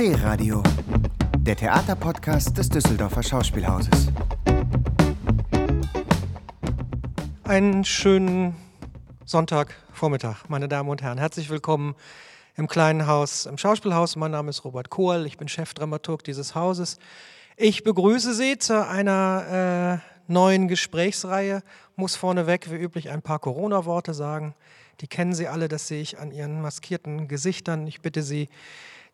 D-Radio, der Theaterpodcast des Düsseldorfer Schauspielhauses. Einen schönen Sonntagvormittag, meine Damen und Herren. Herzlich willkommen im kleinen Haus im Schauspielhaus. Mein Name ist Robert Kohl, ich bin Chefdramaturg dieses Hauses. Ich begrüße Sie zu einer äh, neuen Gesprächsreihe. Muss vorneweg wie üblich ein paar Corona-Worte sagen. Die kennen Sie alle, das sehe ich an Ihren maskierten Gesichtern. Ich bitte Sie,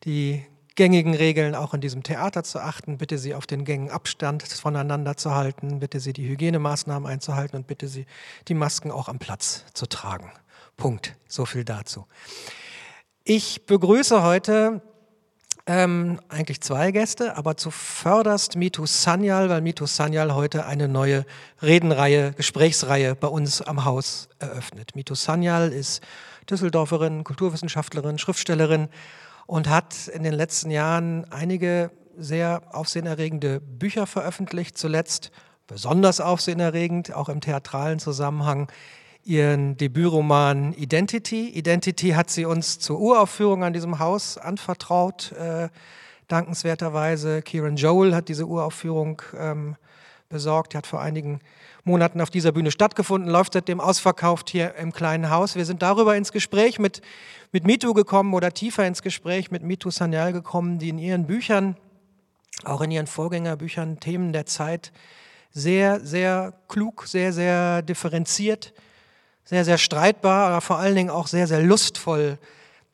die gängigen Regeln auch in diesem Theater zu achten. Bitte Sie auf den Gängen Abstand voneinander zu halten. Bitte Sie die Hygienemaßnahmen einzuhalten und bitte Sie die Masken auch am Platz zu tragen. Punkt. So viel dazu. Ich begrüße heute ähm, eigentlich zwei Gäste, aber zuvörderst Mitu Sanyal, weil Mitu Sanyal heute eine neue Redenreihe, Gesprächsreihe bei uns am Haus eröffnet. Mitu Sanyal ist Düsseldorferin, Kulturwissenschaftlerin, Schriftstellerin und hat in den letzten Jahren einige sehr aufsehenerregende Bücher veröffentlicht, zuletzt besonders aufsehenerregend, auch im theatralen Zusammenhang, ihren Debütroman Identity. Identity hat sie uns zur Uraufführung an diesem Haus anvertraut, äh, dankenswerterweise. Kieran Joel hat diese Uraufführung ähm, besorgt. Die hat vor einigen Monaten auf dieser Bühne stattgefunden, läuft seitdem ausverkauft hier im kleinen Haus. Wir sind darüber ins Gespräch mit, mit Mitu gekommen oder tiefer ins Gespräch mit Mitu Sanyal gekommen, die in ihren Büchern, auch in ihren Vorgängerbüchern, Themen der Zeit sehr, sehr klug, sehr, sehr differenziert sehr, sehr streitbar, aber vor allen Dingen auch sehr, sehr lustvoll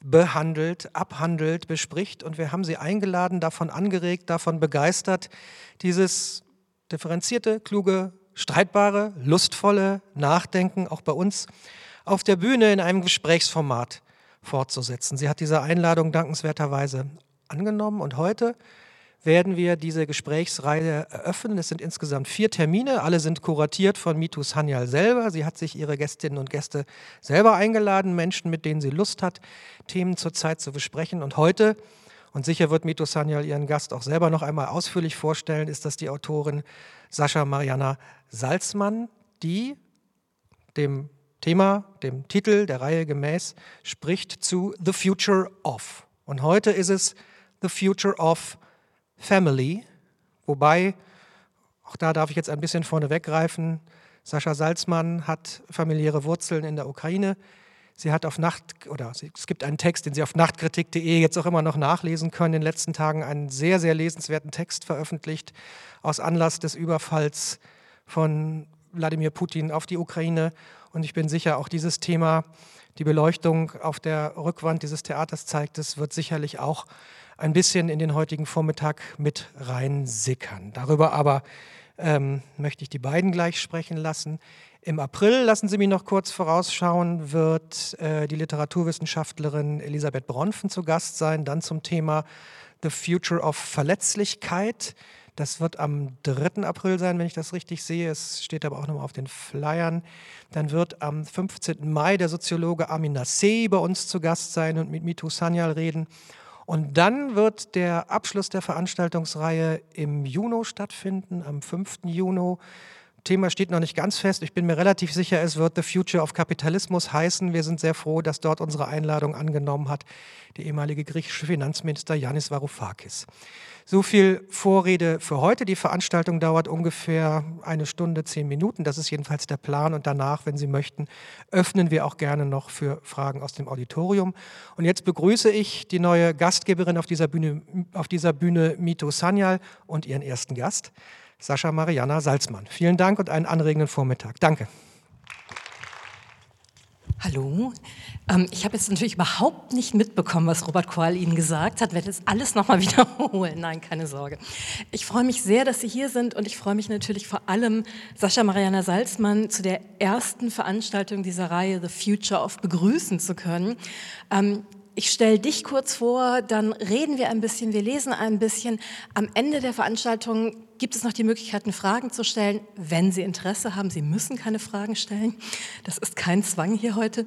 behandelt, abhandelt, bespricht. Und wir haben sie eingeladen, davon angeregt, davon begeistert, dieses differenzierte, kluge, streitbare, lustvolle Nachdenken auch bei uns auf der Bühne in einem Gesprächsformat fortzusetzen. Sie hat diese Einladung dankenswerterweise angenommen und heute werden wir diese Gesprächsreihe eröffnen. Es sind insgesamt vier Termine. Alle sind kuratiert von Mitu Sanyal selber. Sie hat sich ihre Gästinnen und Gäste selber eingeladen, Menschen, mit denen sie Lust hat, Themen zurzeit zu besprechen. Und heute, und sicher wird Mitu Sanyal ihren Gast auch selber noch einmal ausführlich vorstellen, ist das die Autorin Sascha Mariana Salzmann, die dem Thema, dem Titel der Reihe gemäß, spricht zu The Future of. Und heute ist es The Future of Family, wobei, auch da darf ich jetzt ein bisschen vorne weggreifen, Sascha Salzmann hat familiäre Wurzeln in der Ukraine. Sie hat auf Nacht, oder es gibt einen Text, den Sie auf nachtkritik.de jetzt auch immer noch nachlesen können, in den letzten Tagen einen sehr, sehr lesenswerten Text veröffentlicht aus Anlass des Überfalls von Wladimir Putin auf die Ukraine. Und ich bin sicher, auch dieses Thema, die Beleuchtung auf der Rückwand dieses Theaters zeigt es, wird sicherlich auch ein bisschen in den heutigen Vormittag mit reinsickern. Darüber aber ähm, möchte ich die beiden gleich sprechen lassen. Im April, lassen Sie mich noch kurz vorausschauen, wird äh, die Literaturwissenschaftlerin Elisabeth Bronfen zu Gast sein, dann zum Thema The Future of Verletzlichkeit. Das wird am 3. April sein, wenn ich das richtig sehe. Es steht aber auch nochmal auf den Flyern. Dann wird am 15. Mai der Soziologe Amin Nasseh bei uns zu Gast sein und mit Mitu Sanyal reden. Und dann wird der Abschluss der Veranstaltungsreihe im Juni stattfinden, am 5. Juni. Thema steht noch nicht ganz fest. Ich bin mir relativ sicher, es wird The Future of Kapitalismus heißen. Wir sind sehr froh, dass dort unsere Einladung angenommen hat, der ehemalige griechische Finanzminister Yanis Varoufakis. So viel Vorrede für heute. Die Veranstaltung dauert ungefähr eine Stunde, zehn Minuten. Das ist jedenfalls der Plan. Und danach, wenn Sie möchten, öffnen wir auch gerne noch für Fragen aus dem Auditorium. Und jetzt begrüße ich die neue Gastgeberin auf dieser Bühne, auf dieser Bühne Mito Sanyal und ihren ersten Gast, Sascha Mariana Salzmann. Vielen Dank und einen anregenden Vormittag. Danke. Hallo. Ähm, ich habe jetzt natürlich überhaupt nicht mitbekommen, was Robert Koal Ihnen gesagt hat. Werde jetzt alles nochmal wiederholen. Nein, keine Sorge. Ich freue mich sehr, dass Sie hier sind und ich freue mich natürlich vor allem, Sascha Mariana Salzmann zu der ersten Veranstaltung dieser Reihe The Future of begrüßen zu können. Ähm, ich stelle dich kurz vor, dann reden wir ein bisschen, wir lesen ein bisschen. Am Ende der Veranstaltung gibt es noch die Möglichkeit, Fragen zu stellen, wenn Sie Interesse haben. Sie müssen keine Fragen stellen. Das ist kein Zwang hier heute.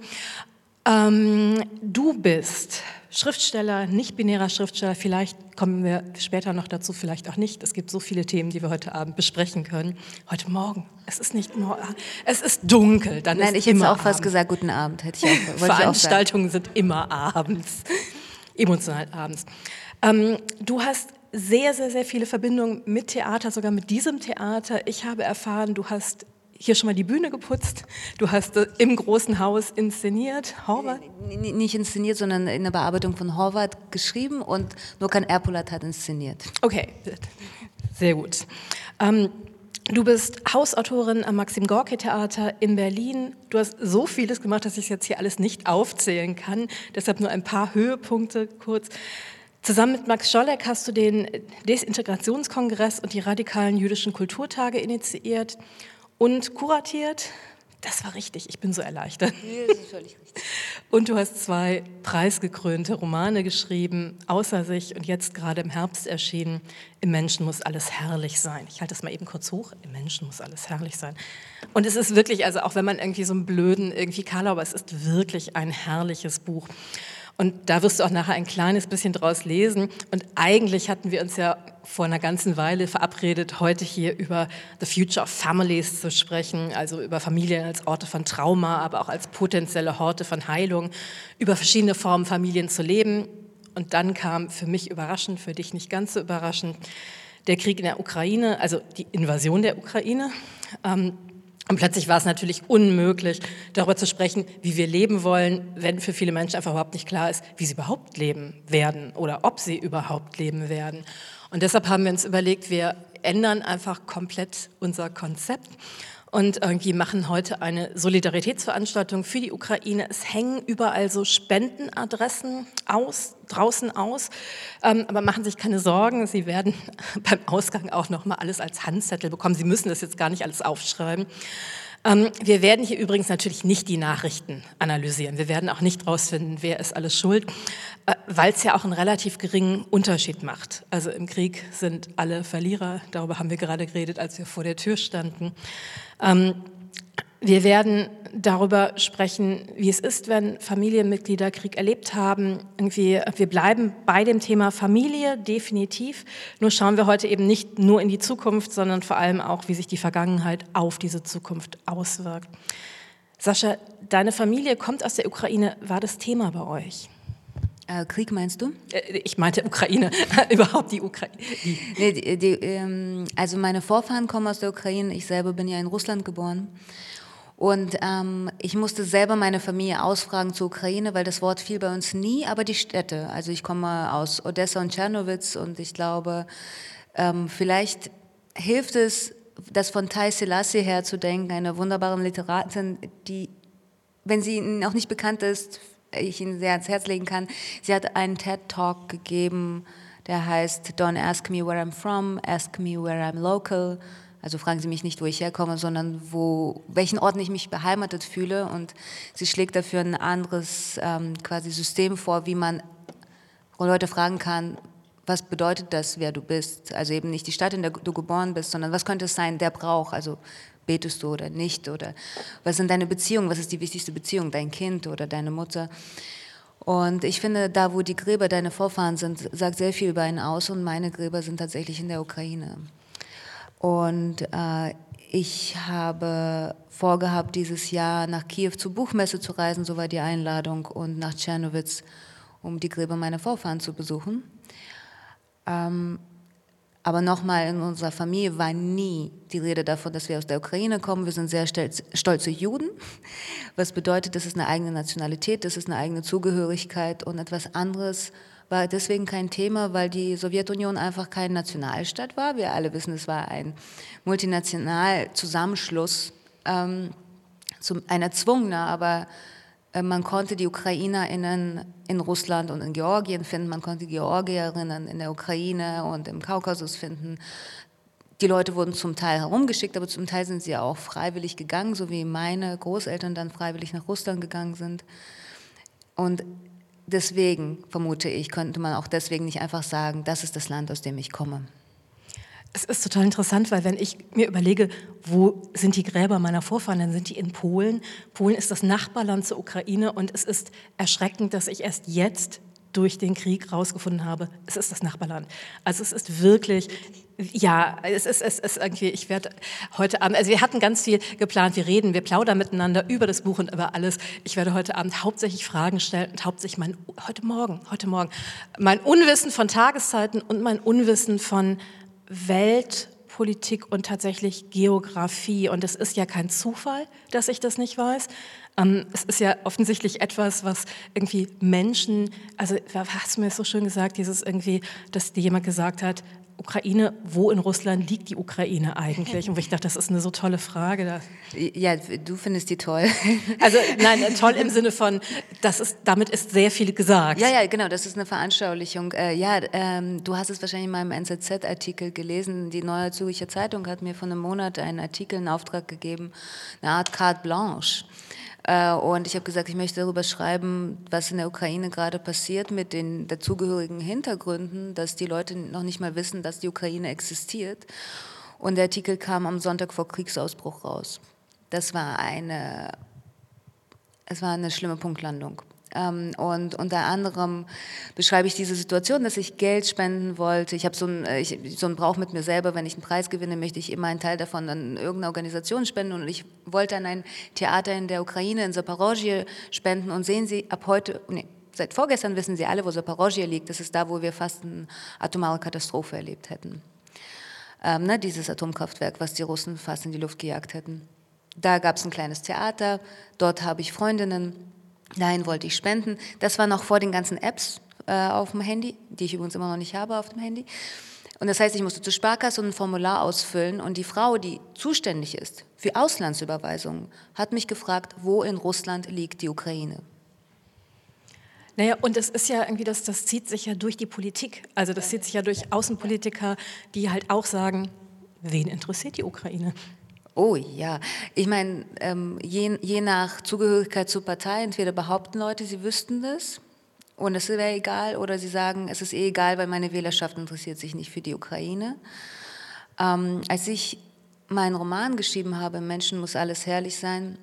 Ähm, du bist Schriftsteller, nicht-binärer Schriftsteller. Vielleicht kommen wir später noch dazu, vielleicht auch nicht. Es gibt so viele Themen, die wir heute Abend besprechen können. Heute Morgen. Es ist nicht morgen. Es ist dunkel. Dann Nein, ist ich hätte auch Abend. fast gesagt, guten Abend. Hätte ich auch, Veranstaltungen sind immer abends. Emotional abends. Ähm, du hast sehr, sehr, sehr viele Verbindungen mit Theater, sogar mit diesem Theater. Ich habe erfahren, du hast hier schon mal die Bühne geputzt, du hast im großen Haus inszeniert, Horvath? Nicht inszeniert, sondern in der Bearbeitung von Horvath geschrieben und Nokan Erpolat hat inszeniert. Okay, sehr gut. Ähm, Du bist Hausautorin am Maxim Gorki Theater in Berlin. Du hast so vieles gemacht, dass ich jetzt hier alles nicht aufzählen kann. Deshalb nur ein paar Höhepunkte kurz. Zusammen mit Max Scholleck hast du den Desintegrationskongress und die radikalen jüdischen Kulturtage initiiert und kuratiert. Das war richtig, ich bin so erleichtert. Nee, das ist völlig richtig. Und du hast zwei preisgekrönte Romane geschrieben, außer sich und jetzt gerade im Herbst erschienen. Im Menschen muss alles herrlich sein. Ich halte das mal eben kurz hoch. Im Menschen muss alles herrlich sein. Und es ist wirklich, also auch wenn man irgendwie so einen blöden, irgendwie Karl, aber es ist wirklich ein herrliches Buch. Und da wirst du auch nachher ein kleines bisschen draus lesen. Und eigentlich hatten wir uns ja vor einer ganzen Weile verabredet, heute hier über The Future of Families zu sprechen, also über Familien als Orte von Trauma, aber auch als potenzielle Orte von Heilung, über verschiedene Formen Familien zu leben. Und dann kam für mich überraschend, für dich nicht ganz so überraschend, der Krieg in der Ukraine, also die Invasion der Ukraine. Ähm, und plötzlich war es natürlich unmöglich, darüber zu sprechen, wie wir leben wollen, wenn für viele Menschen einfach überhaupt nicht klar ist, wie sie überhaupt leben werden oder ob sie überhaupt leben werden. Und deshalb haben wir uns überlegt, wir ändern einfach komplett unser Konzept und irgendwie machen heute eine Solidaritätsveranstaltung für die Ukraine. Es hängen überall so Spendenadressen aus, draußen aus, ähm, aber machen sich keine Sorgen, Sie werden beim Ausgang auch noch mal alles als Handzettel bekommen. Sie müssen das jetzt gar nicht alles aufschreiben. Ähm, wir werden hier übrigens natürlich nicht die Nachrichten analysieren. Wir werden auch nicht rausfinden, wer ist alles schuld, äh, weil es ja auch einen relativ geringen Unterschied macht. Also im Krieg sind alle Verlierer, darüber haben wir gerade geredet, als wir vor der Tür standen. Ähm, wir werden darüber sprechen, wie es ist, wenn Familienmitglieder Krieg erlebt haben. Irgendwie, wir bleiben bei dem Thema Familie definitiv. Nur schauen wir heute eben nicht nur in die Zukunft, sondern vor allem auch, wie sich die Vergangenheit auf diese Zukunft auswirkt. Sascha, deine Familie kommt aus der Ukraine. War das Thema bei euch? Äh, Krieg meinst du? Äh, ich meinte Ukraine, überhaupt die Ukraine. Nee, die, die, ähm, also meine Vorfahren kommen aus der Ukraine. Ich selber bin ja in Russland geboren. Und ähm, ich musste selber meine Familie ausfragen zur Ukraine, weil das Wort fiel bei uns nie, aber die Städte. Also ich komme aus Odessa und Tschernowitz und ich glaube, ähm, vielleicht hilft es, das von Tai Selassie her zu denken, eine wunderbare Literatin, die, wenn sie Ihnen auch nicht bekannt ist, ich Ihnen sehr ans Herz legen kann. Sie hat einen TED-Talk gegeben, der heißt Don't ask me where I'm from, ask me where I'm local. Also fragen Sie mich nicht, wo ich herkomme, sondern wo, welchen Orten ich mich beheimatet fühle. Und sie schlägt dafür ein anderes ähm, quasi System vor, wie man Leute fragen kann, was bedeutet das, wer du bist? Also eben nicht die Stadt, in der du geboren bist, sondern was könnte es sein, der Brauch? Also betest du oder nicht? Oder was sind deine Beziehungen? Was ist die wichtigste Beziehung? Dein Kind oder deine Mutter? Und ich finde, da wo die Gräber deiner Vorfahren sind, sagt sehr viel über einen aus und meine Gräber sind tatsächlich in der Ukraine. Und äh, ich habe vorgehabt, dieses Jahr nach Kiew zur Buchmesse zu reisen, so war die Einladung, und nach Tschernowitz, um die Gräber meiner Vorfahren zu besuchen. Ähm, aber nochmal, in unserer Familie war nie die Rede davon, dass wir aus der Ukraine kommen. Wir sind sehr stolze Juden, was bedeutet, das ist eine eigene Nationalität, das ist eine eigene Zugehörigkeit und etwas anderes war deswegen kein Thema, weil die Sowjetunion einfach kein Nationalstaat war. Wir alle wissen, es war ein Multinational-Zusammenschluss, ähm, zum, ein erzwungener, aber äh, man konnte die UkrainerInnen in Russland und in Georgien finden, man konnte Georgierinnen in der Ukraine und im Kaukasus finden. Die Leute wurden zum Teil herumgeschickt, aber zum Teil sind sie auch freiwillig gegangen, so wie meine Großeltern dann freiwillig nach Russland gegangen sind. Und deswegen, vermute ich, könnte man auch deswegen nicht einfach sagen, das ist das Land, aus dem ich komme. Es ist total interessant, weil wenn ich mir überlege, wo sind die Gräber meiner Vorfahren, dann sind die in Polen. Polen ist das Nachbarland zur Ukraine und es ist erschreckend, dass ich erst jetzt durch den Krieg rausgefunden habe, es ist das Nachbarland. Also es ist wirklich, ja, es ist, es ist irgendwie, ich werde heute Abend, also wir hatten ganz viel geplant, wir reden, wir plaudern miteinander über das Buch und über alles. Ich werde heute Abend hauptsächlich Fragen stellen und hauptsächlich mein, heute Morgen, heute Morgen, mein Unwissen von Tageszeiten und mein Unwissen von Welt, Politik und tatsächlich Geografie. Und es ist ja kein Zufall, dass ich das nicht weiß. Ähm, es ist ja offensichtlich etwas, was irgendwie Menschen, also hast du mir so schön gesagt, dieses irgendwie, dass dir jemand gesagt hat, Ukraine, wo in Russland liegt die Ukraine eigentlich? Und ich dachte, das ist eine so tolle Frage. Ja, du findest die toll. Also nein, toll im Sinne von, das ist, damit ist sehr viel gesagt. Ja, ja, genau, das ist eine Veranschaulichung. Äh, ja, ähm, du hast es wahrscheinlich in meinem NZZ-Artikel gelesen. Die Neue Zürcher Zeitung hat mir vor einem Monat einen Artikel in Auftrag gegeben, eine Art carte blanche und ich habe gesagt, ich möchte darüber schreiben, was in der Ukraine gerade passiert mit den dazugehörigen Hintergründen, dass die Leute noch nicht mal wissen, dass die Ukraine existiert. Und der Artikel kam am Sonntag vor Kriegsausbruch raus. Das war eine, es war eine schlimme Punktlandung. Ähm, und unter anderem beschreibe ich diese Situation, dass ich Geld spenden wollte. Ich habe so einen, äh, so Brauch mit mir selber, wenn ich einen Preis gewinne, möchte ich immer einen Teil davon an irgendeine Organisation spenden. Und ich wollte an ein Theater in der Ukraine, in Zaporozhye, spenden. Und sehen Sie, ab heute, nee, seit vorgestern wissen Sie alle, wo Zaporozhye liegt. Das ist da, wo wir fast eine atomare Katastrophe erlebt hätten. Ähm, ne, dieses Atomkraftwerk, was die Russen fast in die Luft gejagt hätten. Da gab es ein kleines Theater, dort habe ich Freundinnen, Dahin wollte ich spenden. Das war noch vor den ganzen Apps äh, auf dem Handy, die ich übrigens immer noch nicht habe auf dem Handy. Und das heißt, ich musste zur Sparkasse ein Formular ausfüllen und die Frau, die zuständig ist für Auslandsüberweisungen, hat mich gefragt, wo in Russland liegt die Ukraine. Naja, und es ist ja irgendwie, das, das zieht sich ja durch die Politik. Also das zieht sich ja durch Außenpolitiker, die halt auch sagen, wen interessiert die Ukraine? Oh ja, ich meine, ähm, je, je nach Zugehörigkeit zur Partei, entweder behaupten Leute, sie wüssten das und es wäre egal, oder sie sagen, es ist eh egal, weil meine Wählerschaft interessiert sich nicht für die Ukraine. Ähm, als ich meinen Roman geschrieben habe, Menschen muss alles herrlich sein,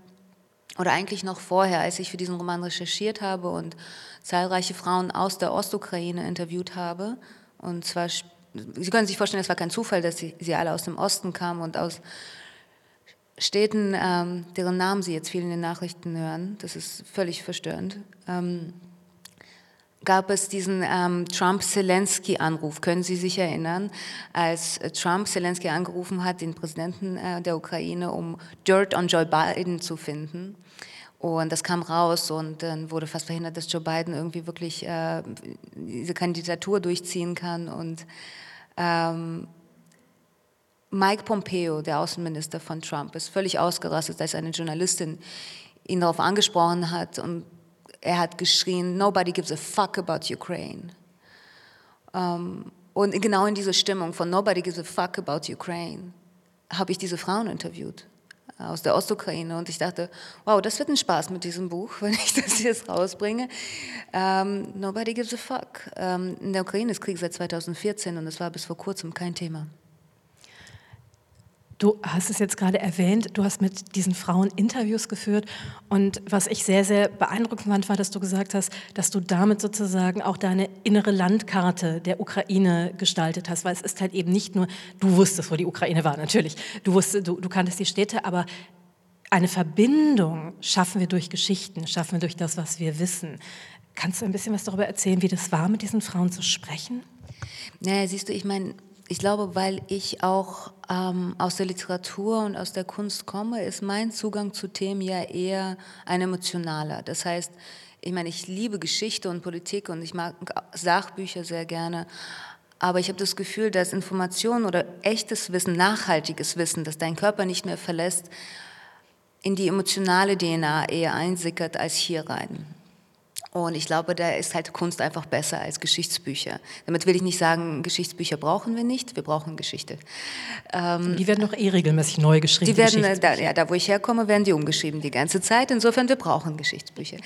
oder eigentlich noch vorher, als ich für diesen Roman recherchiert habe und zahlreiche Frauen aus der Ostukraine interviewt habe, und zwar, Sie können sich vorstellen, es war kein Zufall, dass sie, sie alle aus dem Osten kamen und aus Städten, ähm, deren Namen Sie jetzt viel in den Nachrichten hören, das ist völlig verstörend, ähm, gab es diesen ähm, Trump-Zelensky-Anruf. Können Sie sich erinnern, als Trump Zelensky angerufen hat, den Präsidenten äh, der Ukraine, um Dirt on Joe Biden zu finden? Und das kam raus und dann wurde fast verhindert, dass Joe Biden irgendwie wirklich äh, diese Kandidatur durchziehen kann. Und ähm, Mike Pompeo, der Außenminister von Trump, ist völlig ausgerastet, als eine Journalistin ihn darauf angesprochen hat und er hat geschrien, nobody gives a fuck about Ukraine. Ähm, und genau in dieser Stimmung von nobody gives a fuck about Ukraine habe ich diese Frauen interviewt aus der Ostukraine und ich dachte, wow, das wird ein Spaß mit diesem Buch, wenn ich das jetzt rausbringe. Um, ähm, nobody gives a fuck. Um, ähm, in der Ukraine ist Krieg seit 2014 und es war bis vor kurzem kein Thema. Du hast es jetzt gerade erwähnt, du hast mit diesen Frauen Interviews geführt und was ich sehr, sehr beeindruckend fand, war, dass du gesagt hast, dass du damit sozusagen auch deine innere Landkarte der Ukraine gestaltet hast, weil es ist halt eben nicht nur, du wusstest, wo die Ukraine war, natürlich, du, wusstest, du, du kanntest die Städte, aber eine Verbindung schaffen wir durch Geschichten, schaffen wir durch das, was wir wissen. Kannst du ein bisschen was darüber erzählen, wie das war, mit diesen Frauen zu sprechen? Naja, siehst du, ich meine, ich glaube, weil ich auch ähm, aus der Literatur und aus der Kunst komme, ist mein Zugang zu Themen ja eher ein emotionaler. Das heißt, ich meine, ich liebe Geschichte und Politik und ich mag Sachbücher sehr gerne. Aber ich habe das Gefühl, dass Information oder echtes Wissen, nachhaltiges Wissen, das dein Körper nicht mehr verlässt, in die emotionale DNA eher einsickert als hier rein. Und ich glaube, da ist halt Kunst einfach besser als Geschichtsbücher. Damit will ich nicht sagen, Geschichtsbücher brauchen wir nicht, wir brauchen Geschichte. Ähm, die werden doch eh regelmäßig neu geschrieben. Die werden, äh, da, ja, da wo ich herkomme, werden die umgeschrieben die ganze Zeit. Insofern, wir brauchen Geschichtsbücher.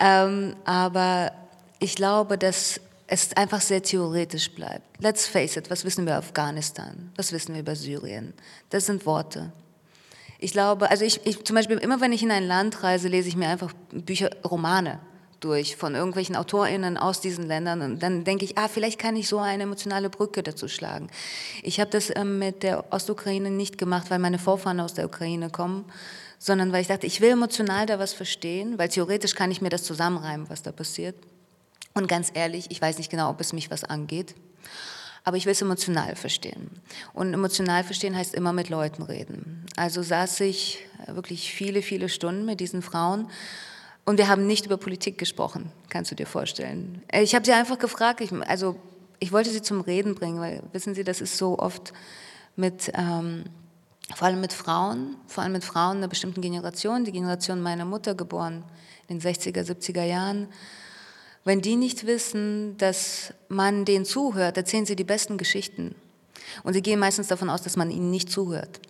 Ähm, aber ich glaube, dass es einfach sehr theoretisch bleibt. Let's face it, was wissen wir über Afghanistan? Was wissen wir über Syrien? Das sind Worte. Ich glaube, also ich, ich zum Beispiel immer, wenn ich in ein Land reise, lese ich mir einfach Bücher, Romane durch von irgendwelchen AutorInnen aus diesen Ländern. Und dann denke ich, ah, vielleicht kann ich so eine emotionale Brücke dazu schlagen. Ich habe das ähm, mit der Ostukraine nicht gemacht, weil meine Vorfahren aus der Ukraine kommen, sondern weil ich dachte, ich will emotional da was verstehen, weil theoretisch kann ich mir das zusammenreimen, was da passiert. Und ganz ehrlich, ich weiß nicht genau, ob es mich was angeht aber ich will es emotional verstehen. Und emotional verstehen heißt immer mit Leuten reden. Also saß ich wirklich viele, viele Stunden mit diesen Frauen und wir haben nicht über Politik gesprochen, kannst du dir vorstellen. Äh, ich habe sie einfach gefragt, ich, also ich wollte sie zum Reden bringen, weil wissen Sie, das ist so oft mit, ähm, vor allem mit Frauen, vor allem mit Frauen einer bestimmten Generation, die Generation meiner Mutter geboren in den 60er, 70er Jahren, wenn die nicht wissen, dass man denen zuhört, erzählen sie die besten Geschichten. Und sie gehen meistens davon aus, dass man ihnen nicht zuhört.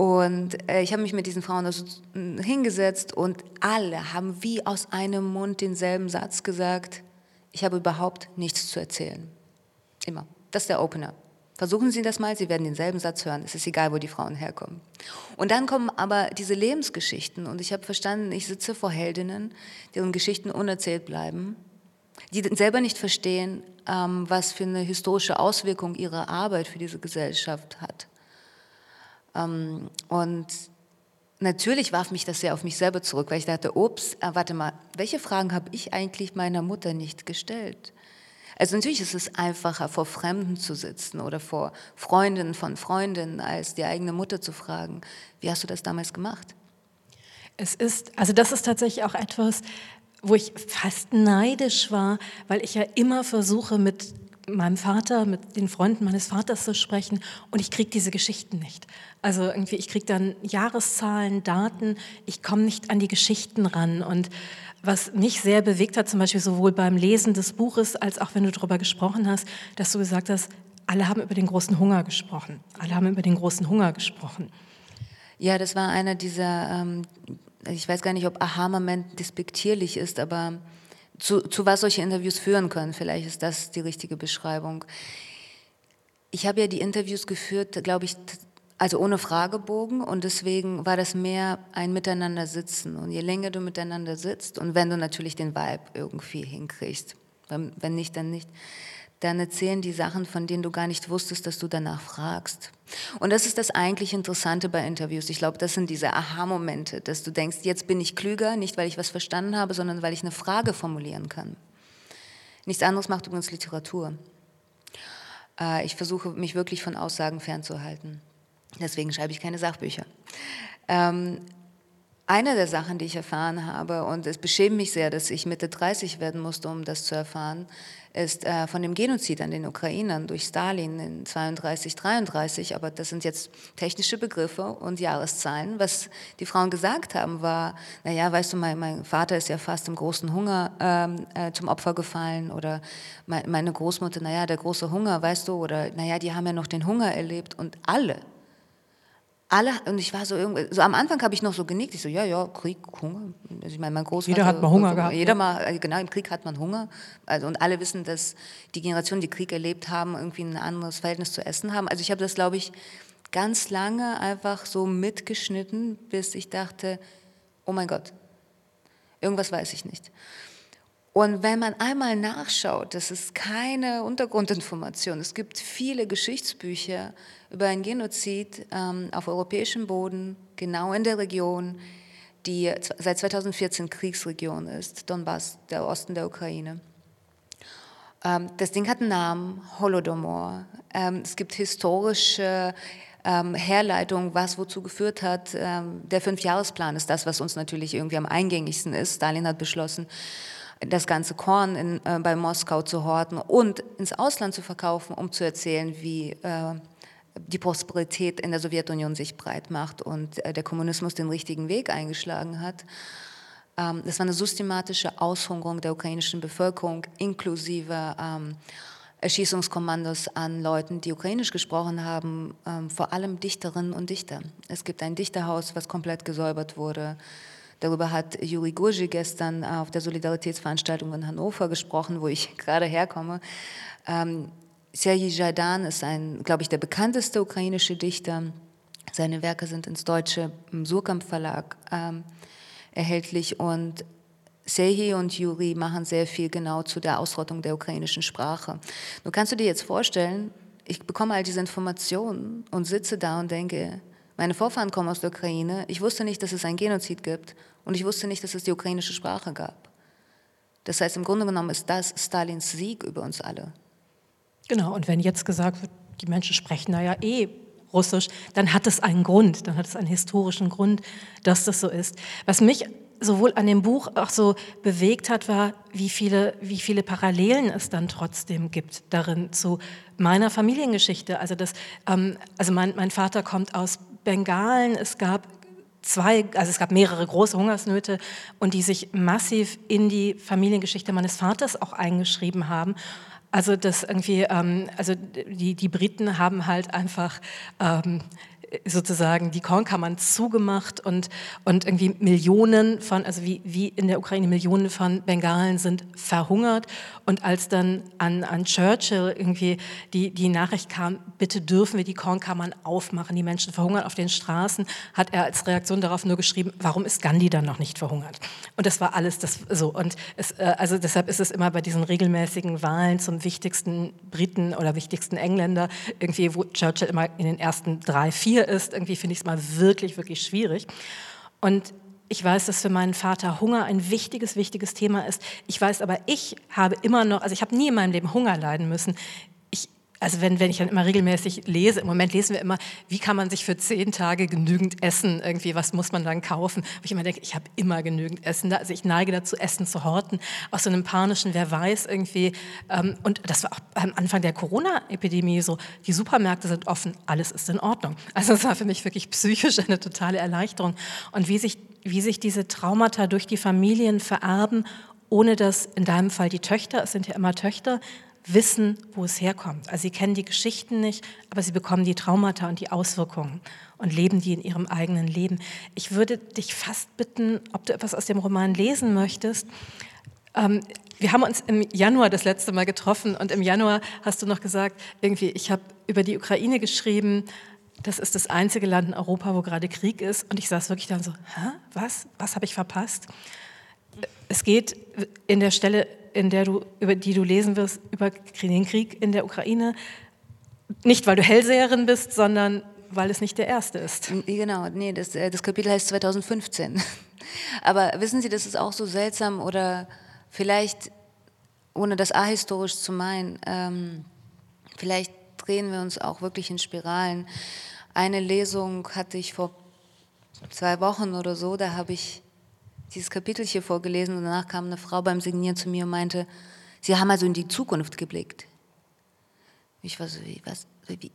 Und äh, ich habe mich mit diesen Frauen also hingesetzt und alle haben wie aus einem Mund denselben Satz gesagt, ich habe überhaupt nichts zu erzählen. Immer. Das ist der Opener. Versuchen Sie das mal, Sie werden denselben Satz hören. Es ist egal, wo die Frauen herkommen. Und dann kommen aber diese Lebensgeschichten. Und ich habe verstanden, ich sitze vor Heldinnen, deren Geschichten unerzählt bleiben, die selber nicht verstehen, ähm, was für eine historische Auswirkung ihre Arbeit für diese Gesellschaft hat. Ähm, und natürlich warf mich das sehr auf mich selber zurück, weil ich dachte, ups, äh, warte mal, welche Fragen habe ich eigentlich meiner Mutter nicht gestellt? Also natürlich ist es einfacher, vor Fremden zu sitzen oder vor Freundinnen von Freundinnen, als die eigene Mutter zu fragen. Wie hast du das damals gemacht? Es ist, also das ist tatsächlich auch etwas, wo ich fast neidisch war, weil ich ja immer versuche, mit meinem Vater, mit den Freunden meines Vaters zu sprechen und ich kriege diese Geschichten nicht. Also irgendwie, ich kriege dann Jahreszahlen, Daten, ich komme nicht an die Geschichten ran und was mich sehr bewegt hat, zum Beispiel sowohl beim Lesen des Buches als auch wenn du darüber gesprochen hast, dass du gesagt hast, alle haben über den großen Hunger gesprochen. Alle haben über den großen Hunger gesprochen. Ja, das war einer dieser, ähm, ich weiß gar nicht, ob Aha-Moment despektierlich ist, aber zu, zu was solche Interviews führen können, vielleicht ist das die richtige Beschreibung. Ich habe ja die Interviews geführt, glaube ich, also ohne Fragebogen und deswegen war das mehr ein Miteinander sitzen. Und je länger du miteinander sitzt und wenn du natürlich den Vibe irgendwie hinkriegst, wenn, wenn nicht, dann nicht, dann erzählen die Sachen, von denen du gar nicht wusstest, dass du danach fragst. Und das ist das eigentlich Interessante bei Interviews. Ich glaube, das sind diese Aha-Momente, dass du denkst, jetzt bin ich klüger, nicht weil ich was verstanden habe, sondern weil ich eine Frage formulieren kann. Nichts anderes macht übrigens Literatur. Äh, ich versuche, mich wirklich von Aussagen fernzuhalten. Deswegen schreibe ich keine Sachbücher. Eine der Sachen, die ich erfahren habe, und es beschämt mich sehr, dass ich Mitte 30 werden musste, um das zu erfahren, ist äh, von dem Genozid an den Ukrainern durch Stalin in 32, 33. Aber das sind jetzt technische Begriffe und Jahreszahlen. Was die Frauen gesagt haben, war, naja, weißt du, mein, mein Vater ist ja fast im großen Hunger ähm, äh, zum Opfer gefallen oder mein, meine Großmutter, naja, der große Hunger, weißt du, oder naja, die haben ja noch den Hunger erlebt und alle alle, und ich war so irgendwie, so am Anfang habe ich noch so genickt, ich so, ja, ja, Krieg, Hunger. Also ich meine, mein Großvater, jeder hat mal Hunger gehabt. Jeder mal, genau, im Krieg hat man Hunger. Also, und alle wissen, dass die Generationen, die Krieg erlebt haben, irgendwie ein anderes Verhältnis zu Essen haben. Also ich habe das, glaube ich, ganz lange einfach so mitgeschnitten, bis ich dachte, oh mein Gott, irgendwas weiß ich nicht. Und wenn man einmal nachschaut, das ist keine Untergrundinformation. Es gibt viele Geschichtsbücher über einen Genozid ähm, auf europäischem Boden, genau in der Region, die seit 2014 Kriegsregion ist, Donbass, der Osten der Ukraine. Ähm, das Ding hat einen Namen, Holodomor. Ähm, es gibt historische ähm, Herleitung, was wozu geführt hat. Ähm, der Fünfjahresplan ist das, was uns natürlich irgendwie am eingängigsten ist. Stalin hat beschlossen, das ganze Korn in, äh, bei Moskau zu horten und ins Ausland zu verkaufen, um zu erzählen, wie äh, die Prosperität in der Sowjetunion sich breit macht und äh, der Kommunismus den richtigen Weg eingeschlagen hat. Ähm, das war eine systematische Aushungerung der ukrainischen Bevölkerung inklusive ähm, Erschießungskommandos an Leuten, die ukrainisch gesprochen haben, ähm, vor allem Dichterinnen und Dichter. Es gibt ein Dichterhaus, was komplett gesäubert wurde. Darüber hat Juri Gurji gestern auf der Solidaritätsveranstaltung in Hannover gesprochen, wo ich gerade herkomme. Ähm, Sergei Jaidan ist ein, glaube ich, der bekannteste ukrainische Dichter. Seine Werke sind ins deutsche im Surkamp Verlag ähm, erhältlich und Sehi und Juri machen sehr viel genau zu der Ausrottung der ukrainischen Sprache. Nur kannst du dir jetzt vorstellen, ich bekomme all diese Informationen und sitze da und denke, meine Vorfahren kommen aus der Ukraine, ich wusste nicht, dass es ein Genozid gibt und ich wusste nicht, dass es die ukrainische Sprache gab. Das heißt, im Grunde genommen ist das Stalins Sieg über uns alle. Genau, und wenn jetzt gesagt wird, die Menschen sprechen da ja eh Russisch, dann hat es einen Grund, dann hat es einen historischen Grund, dass das so ist. Was mich sowohl an dem Buch auch so bewegt hat, war, wie viele, wie viele Parallelen es dann trotzdem gibt darin zu meiner Familiengeschichte. Also, das, ähm, also mein, mein Vater kommt aus Bengalen, es gab zwei, also es gab mehrere große Hungersnöte und die sich massiv in die Familiengeschichte meines Vaters auch eingeschrieben haben. Also das irgendwie, ähm, also die, die Briten haben halt einfach ähm, sozusagen die Kornkammern zugemacht und, und irgendwie Millionen von, also wie, wie in der Ukraine Millionen von Bengalen sind verhungert. Und als dann an, an Churchill irgendwie die, die Nachricht kam, bitte dürfen wir die Kornkammern aufmachen, die Menschen verhungern auf den Straßen, hat er als Reaktion darauf nur geschrieben, warum ist Gandhi dann noch nicht verhungert? Und das war alles das so. Und es, äh, also deshalb ist es immer bei diesen regelmäßigen Wahlen zum wichtigsten Briten oder wichtigsten Engländer, irgendwie, wo Churchill immer in den ersten drei, vier hier ist, irgendwie finde ich es mal wirklich, wirklich schwierig. Und ich weiß, dass für meinen Vater Hunger ein wichtiges, wichtiges Thema ist. Ich weiß aber, ich habe immer noch, also ich habe nie in meinem Leben Hunger leiden müssen also wenn, wenn ich dann immer regelmäßig lese, im Moment lesen wir immer, wie kann man sich für zehn Tage genügend essen, irgendwie, was muss man dann kaufen? Wo ich immer denke, ich habe immer genügend Essen. Also ich neige dazu, Essen zu horten, aus so einem panischen, wer weiß irgendwie. Ähm, und das war auch am Anfang der Corona-Epidemie so, die Supermärkte sind offen, alles ist in Ordnung. Also es war für mich wirklich psychisch eine totale Erleichterung. Und wie sich, wie sich diese Traumata durch die Familien vererben, ohne dass in deinem Fall die Töchter, es sind ja immer Töchter, wissen, wo es herkommt. Also sie kennen die Geschichten nicht, aber sie bekommen die Traumata und die Auswirkungen und leben die in ihrem eigenen Leben. Ich würde dich fast bitten, ob du etwas aus dem Roman lesen möchtest. Ähm, wir haben uns im Januar das letzte Mal getroffen und im Januar hast du noch gesagt, irgendwie, ich habe über die Ukraine geschrieben, das ist das einzige Land in Europa, wo gerade Krieg ist. Und ich saß wirklich dann so, Hä? was? Was habe ich verpasst? Es geht in der Stelle in der du, über die du lesen wirst, über den Krieg in der Ukraine. Nicht, weil du Hellseherin bist, sondern weil es nicht der erste ist. Genau, nee, das, äh, das Kapitel heißt 2015. Aber wissen Sie, das ist auch so seltsam oder vielleicht, ohne das ahistorisch zu meinen, ähm, vielleicht drehen wir uns auch wirklich in Spiralen. Eine Lesung hatte ich vor zwei Wochen oder so, da habe ich dieses Kapitel hier vorgelesen und danach kam eine Frau beim Signieren zu mir und meinte, Sie haben also in die Zukunft geblickt. Ich war so, wie, was, wie,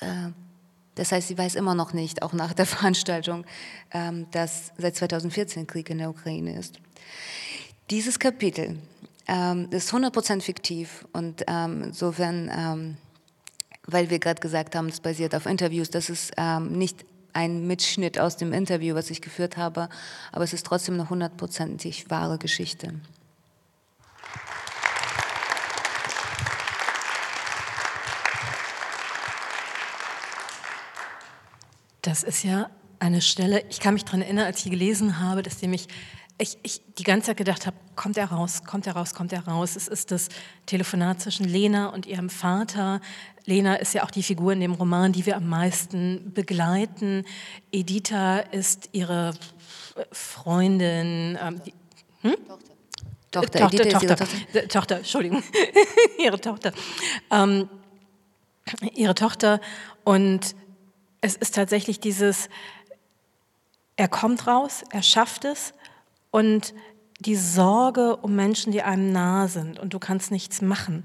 äh, das heißt, sie weiß immer noch nicht, auch nach der Veranstaltung, ähm, dass seit 2014 Krieg in der Ukraine ist. Dieses Kapitel ähm, ist 100% fiktiv und ähm, insofern, ähm, weil wir gerade gesagt haben, es basiert auf Interviews, das ist ähm, nicht ein Mitschnitt aus dem Interview, was ich geführt habe, aber es ist trotzdem eine hundertprozentig wahre Geschichte. Das ist ja eine Stelle, ich kann mich daran erinnern, als ich gelesen habe, dass die mich ich, ich die ganze Zeit gedacht habe, kommt er raus, kommt er raus, kommt er raus. Es ist das Telefonat zwischen Lena und ihrem Vater. Lena ist ja auch die Figur in dem Roman, die wir am meisten begleiten. Editha ist ihre Freundin. Ähm, die, hm? Tochter. Tochter, Tochter, Tochter, Tochter. Tochter, Entschuldigung, ihre Tochter. Ähm, ihre Tochter. Und es ist tatsächlich dieses, er kommt raus, er schafft es, und die Sorge um Menschen, die einem nahe sind und du kannst nichts machen.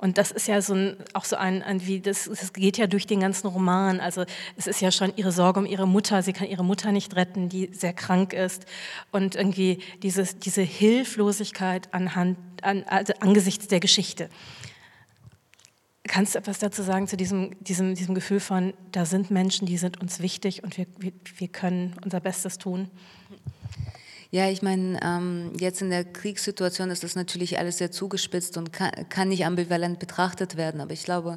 Und das ist ja so ein, auch so ein, ein wie das, das geht ja durch den ganzen Roman. Also es ist ja schon ihre Sorge um ihre Mutter. Sie kann ihre Mutter nicht retten, die sehr krank ist. Und irgendwie dieses, diese Hilflosigkeit anhand, an, also angesichts der Geschichte. Kannst du etwas dazu sagen zu diesem, diesem, diesem Gefühl von, da sind Menschen, die sind uns wichtig und wir, wir, wir können unser Bestes tun? Ja, ich meine, ähm, jetzt in der Kriegssituation ist das natürlich alles sehr zugespitzt und kann, kann nicht ambivalent betrachtet werden. Aber ich glaube,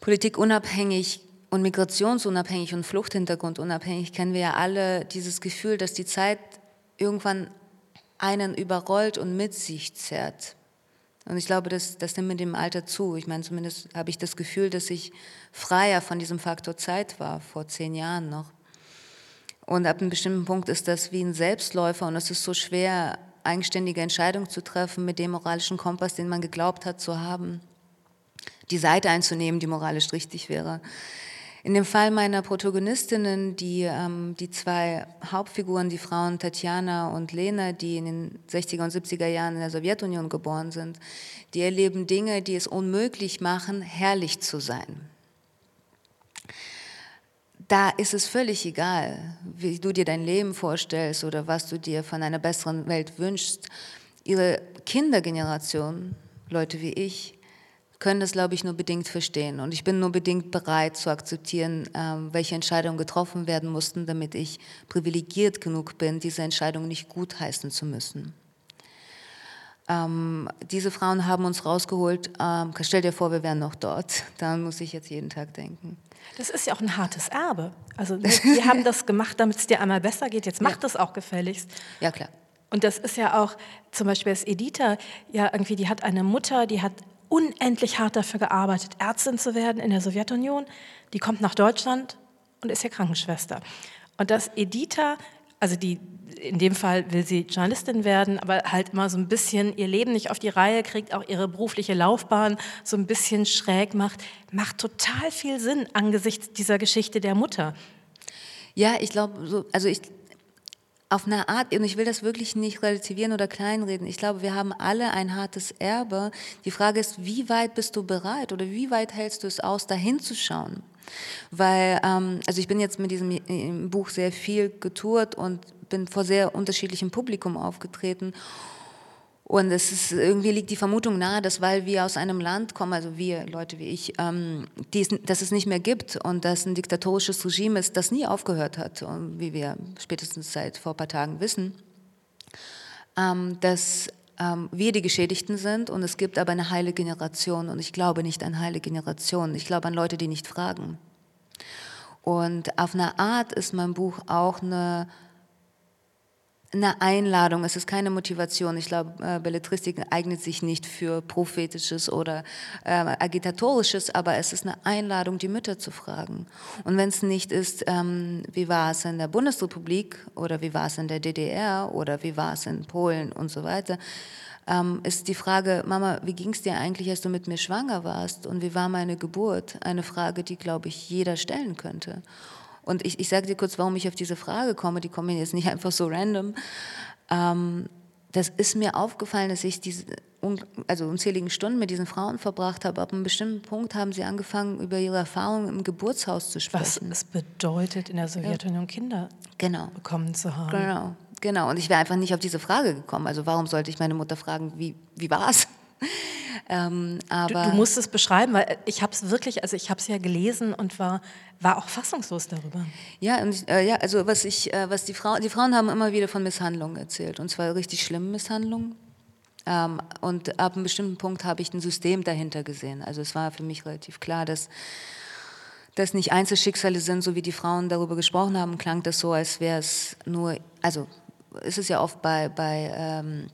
politikunabhängig und migrationsunabhängig und Fluchthintergrundunabhängig kennen wir ja alle dieses Gefühl, dass die Zeit irgendwann einen überrollt und mit sich zerrt. Und ich glaube, das, das nimmt mit dem Alter zu. Ich meine, zumindest habe ich das Gefühl, dass ich freier von diesem Faktor Zeit war, vor zehn Jahren noch. Und ab einem bestimmten Punkt ist das wie ein Selbstläufer und es ist so schwer, eigenständige Entscheidungen zu treffen mit dem moralischen Kompass, den man geglaubt hat zu haben. Die Seite einzunehmen, die moralisch richtig wäre. In dem Fall meiner Protagonistinnen, die, ähm, die zwei Hauptfiguren, die Frauen Tatjana und Lena, die in den 60er und 70er Jahren in der Sowjetunion geboren sind, die erleben Dinge, die es unmöglich machen, herrlich zu sein. Da ist es völlig egal, wie du dir dein Leben vorstellst oder was du dir von einer besseren Welt wünschst. Ihre Kindergeneration, Leute wie ich, können das, glaube ich, nur bedingt verstehen. Und ich bin nur bedingt bereit zu akzeptieren, ähm, welche Entscheidungen getroffen werden mussten, damit ich privilegiert genug bin, diese Entscheidung nicht gutheißen zu müssen. Ähm, diese Frauen haben uns rausgeholt. Ähm, stell dir vor, wir wären noch dort. Daran muss ich jetzt jeden Tag denken. Das ist ja auch ein hartes Erbe. Also wir haben das gemacht, damit es dir einmal besser geht. Jetzt mach ja. das auch gefälligst. Ja, klar. Und das ist ja auch, zum Beispiel als Editha, ja irgendwie, die hat eine Mutter, die hat unendlich hart dafür gearbeitet, Ärztin zu werden in der Sowjetunion. Die kommt nach Deutschland und ist ja Krankenschwester. Und dass Editha, also die, in dem Fall will sie Journalistin werden, aber halt immer so ein bisschen ihr Leben nicht auf die Reihe kriegt, auch ihre berufliche Laufbahn so ein bisschen schräg macht, macht total viel Sinn angesichts dieser Geschichte der Mutter. Ja, ich glaube, so, also ich, auf eine Art, und ich will das wirklich nicht relativieren oder kleinreden, ich glaube, wir haben alle ein hartes Erbe. Die Frage ist, wie weit bist du bereit oder wie weit hältst du es aus, dahin zu schauen? Weil, ähm, also ich bin jetzt mit diesem Buch sehr viel getourt und bin vor sehr unterschiedlichem Publikum aufgetreten. Und es ist, irgendwie liegt die Vermutung nahe, dass weil wir aus einem Land kommen, also wir, Leute wie ich, ähm, die, dass es nicht mehr gibt und dass ein diktatorisches Regime ist, das nie aufgehört hat, und wie wir spätestens seit vor ein paar Tagen wissen, ähm, dass ähm, wir die Geschädigten sind und es gibt aber eine heile Generation. Und ich glaube nicht an heile Generation, ich glaube an Leute, die nicht fragen. Und auf eine Art ist mein Buch auch eine eine Einladung, es ist keine Motivation. Ich glaube, äh, Belletristik eignet sich nicht für prophetisches oder äh, agitatorisches, aber es ist eine Einladung, die Mütter zu fragen. Und wenn es nicht ist, ähm, wie war es in der Bundesrepublik oder wie war es in der DDR oder wie war es in Polen und so weiter, ähm, ist die Frage, Mama, wie ging es dir eigentlich, als du mit mir schwanger warst und wie war meine Geburt? Eine Frage, die, glaube ich, jeder stellen könnte. Und ich, ich sage dir kurz, warum ich auf diese Frage komme. Die kommen jetzt nicht einfach so random. Ähm, das ist mir aufgefallen, dass ich diese also unzähligen Stunden mit diesen Frauen verbracht habe. Ab einem bestimmten Punkt haben sie angefangen, über ihre Erfahrungen im Geburtshaus zu sprechen. Was es bedeutet, in der Sowjetunion ja. Kinder genau. bekommen zu haben. Genau, genau. Und ich wäre einfach nicht auf diese Frage gekommen. Also warum sollte ich meine Mutter fragen, wie, wie war es? Ähm, aber du, du, musst es beschreiben, weil ich habe es wirklich, also ich habe es ja gelesen und war, war auch fassungslos darüber. Ja, und, äh, ja also was ich, äh, was die Frauen, die Frauen haben immer wieder von Misshandlungen erzählt und zwar richtig schlimmen Misshandlungen. Ähm, und ab einem bestimmten Punkt habe ich ein System dahinter gesehen. Also es war für mich relativ klar, dass das nicht Einzelschicksale sind, so wie die Frauen darüber gesprochen haben, klang das so, als wäre es nur, also ist es ja oft bei, bei ähm,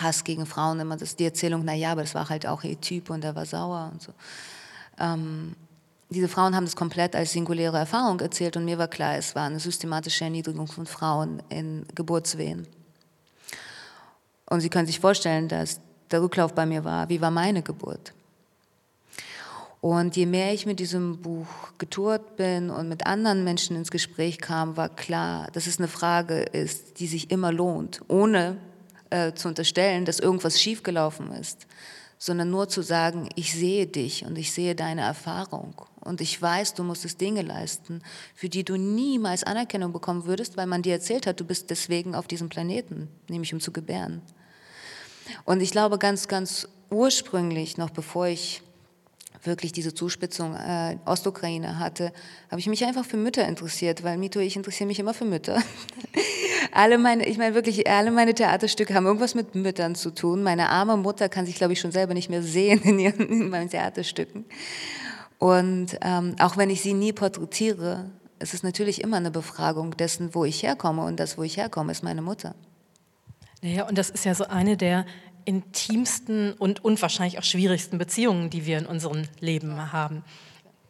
Hass gegen Frauen immer das, die Erzählung, naja, aber das war halt auch ihr Typ und er war sauer und so. Ähm, diese Frauen haben das komplett als singuläre Erfahrung erzählt und mir war klar, es war eine systematische Erniedrigung von Frauen in Geburtswehen. Und Sie können sich vorstellen, dass der Rücklauf bei mir war, wie war meine Geburt? Und je mehr ich mit diesem Buch getourt bin und mit anderen Menschen ins Gespräch kam, war klar, dass es eine Frage ist, die sich immer lohnt, ohne äh, zu unterstellen, dass irgendwas schiefgelaufen ist, sondern nur zu sagen, ich sehe dich und ich sehe deine Erfahrung und ich weiß, du musstest Dinge leisten, für die du niemals Anerkennung bekommen würdest, weil man dir erzählt hat, du bist deswegen auf diesem Planeten, nämlich um zu gebären. Und ich glaube ganz, ganz ursprünglich, noch bevor ich wirklich diese Zuspitzung äh, Ostukraine hatte, habe ich mich einfach für Mütter interessiert, weil Mito, ich interessiere mich immer für Mütter. alle meine, ich meine wirklich, alle meine Theaterstücke haben irgendwas mit Müttern zu tun. Meine arme Mutter kann sich, glaube ich, schon selber nicht mehr sehen in, ihren, in meinen Theaterstücken. Und ähm, auch wenn ich sie nie porträtiere, es ist natürlich immer eine Befragung dessen, wo ich herkomme. Und das, wo ich herkomme, ist meine Mutter. Naja, und das ist ja so eine der intimsten und, und wahrscheinlich auch schwierigsten Beziehungen, die wir in unserem Leben haben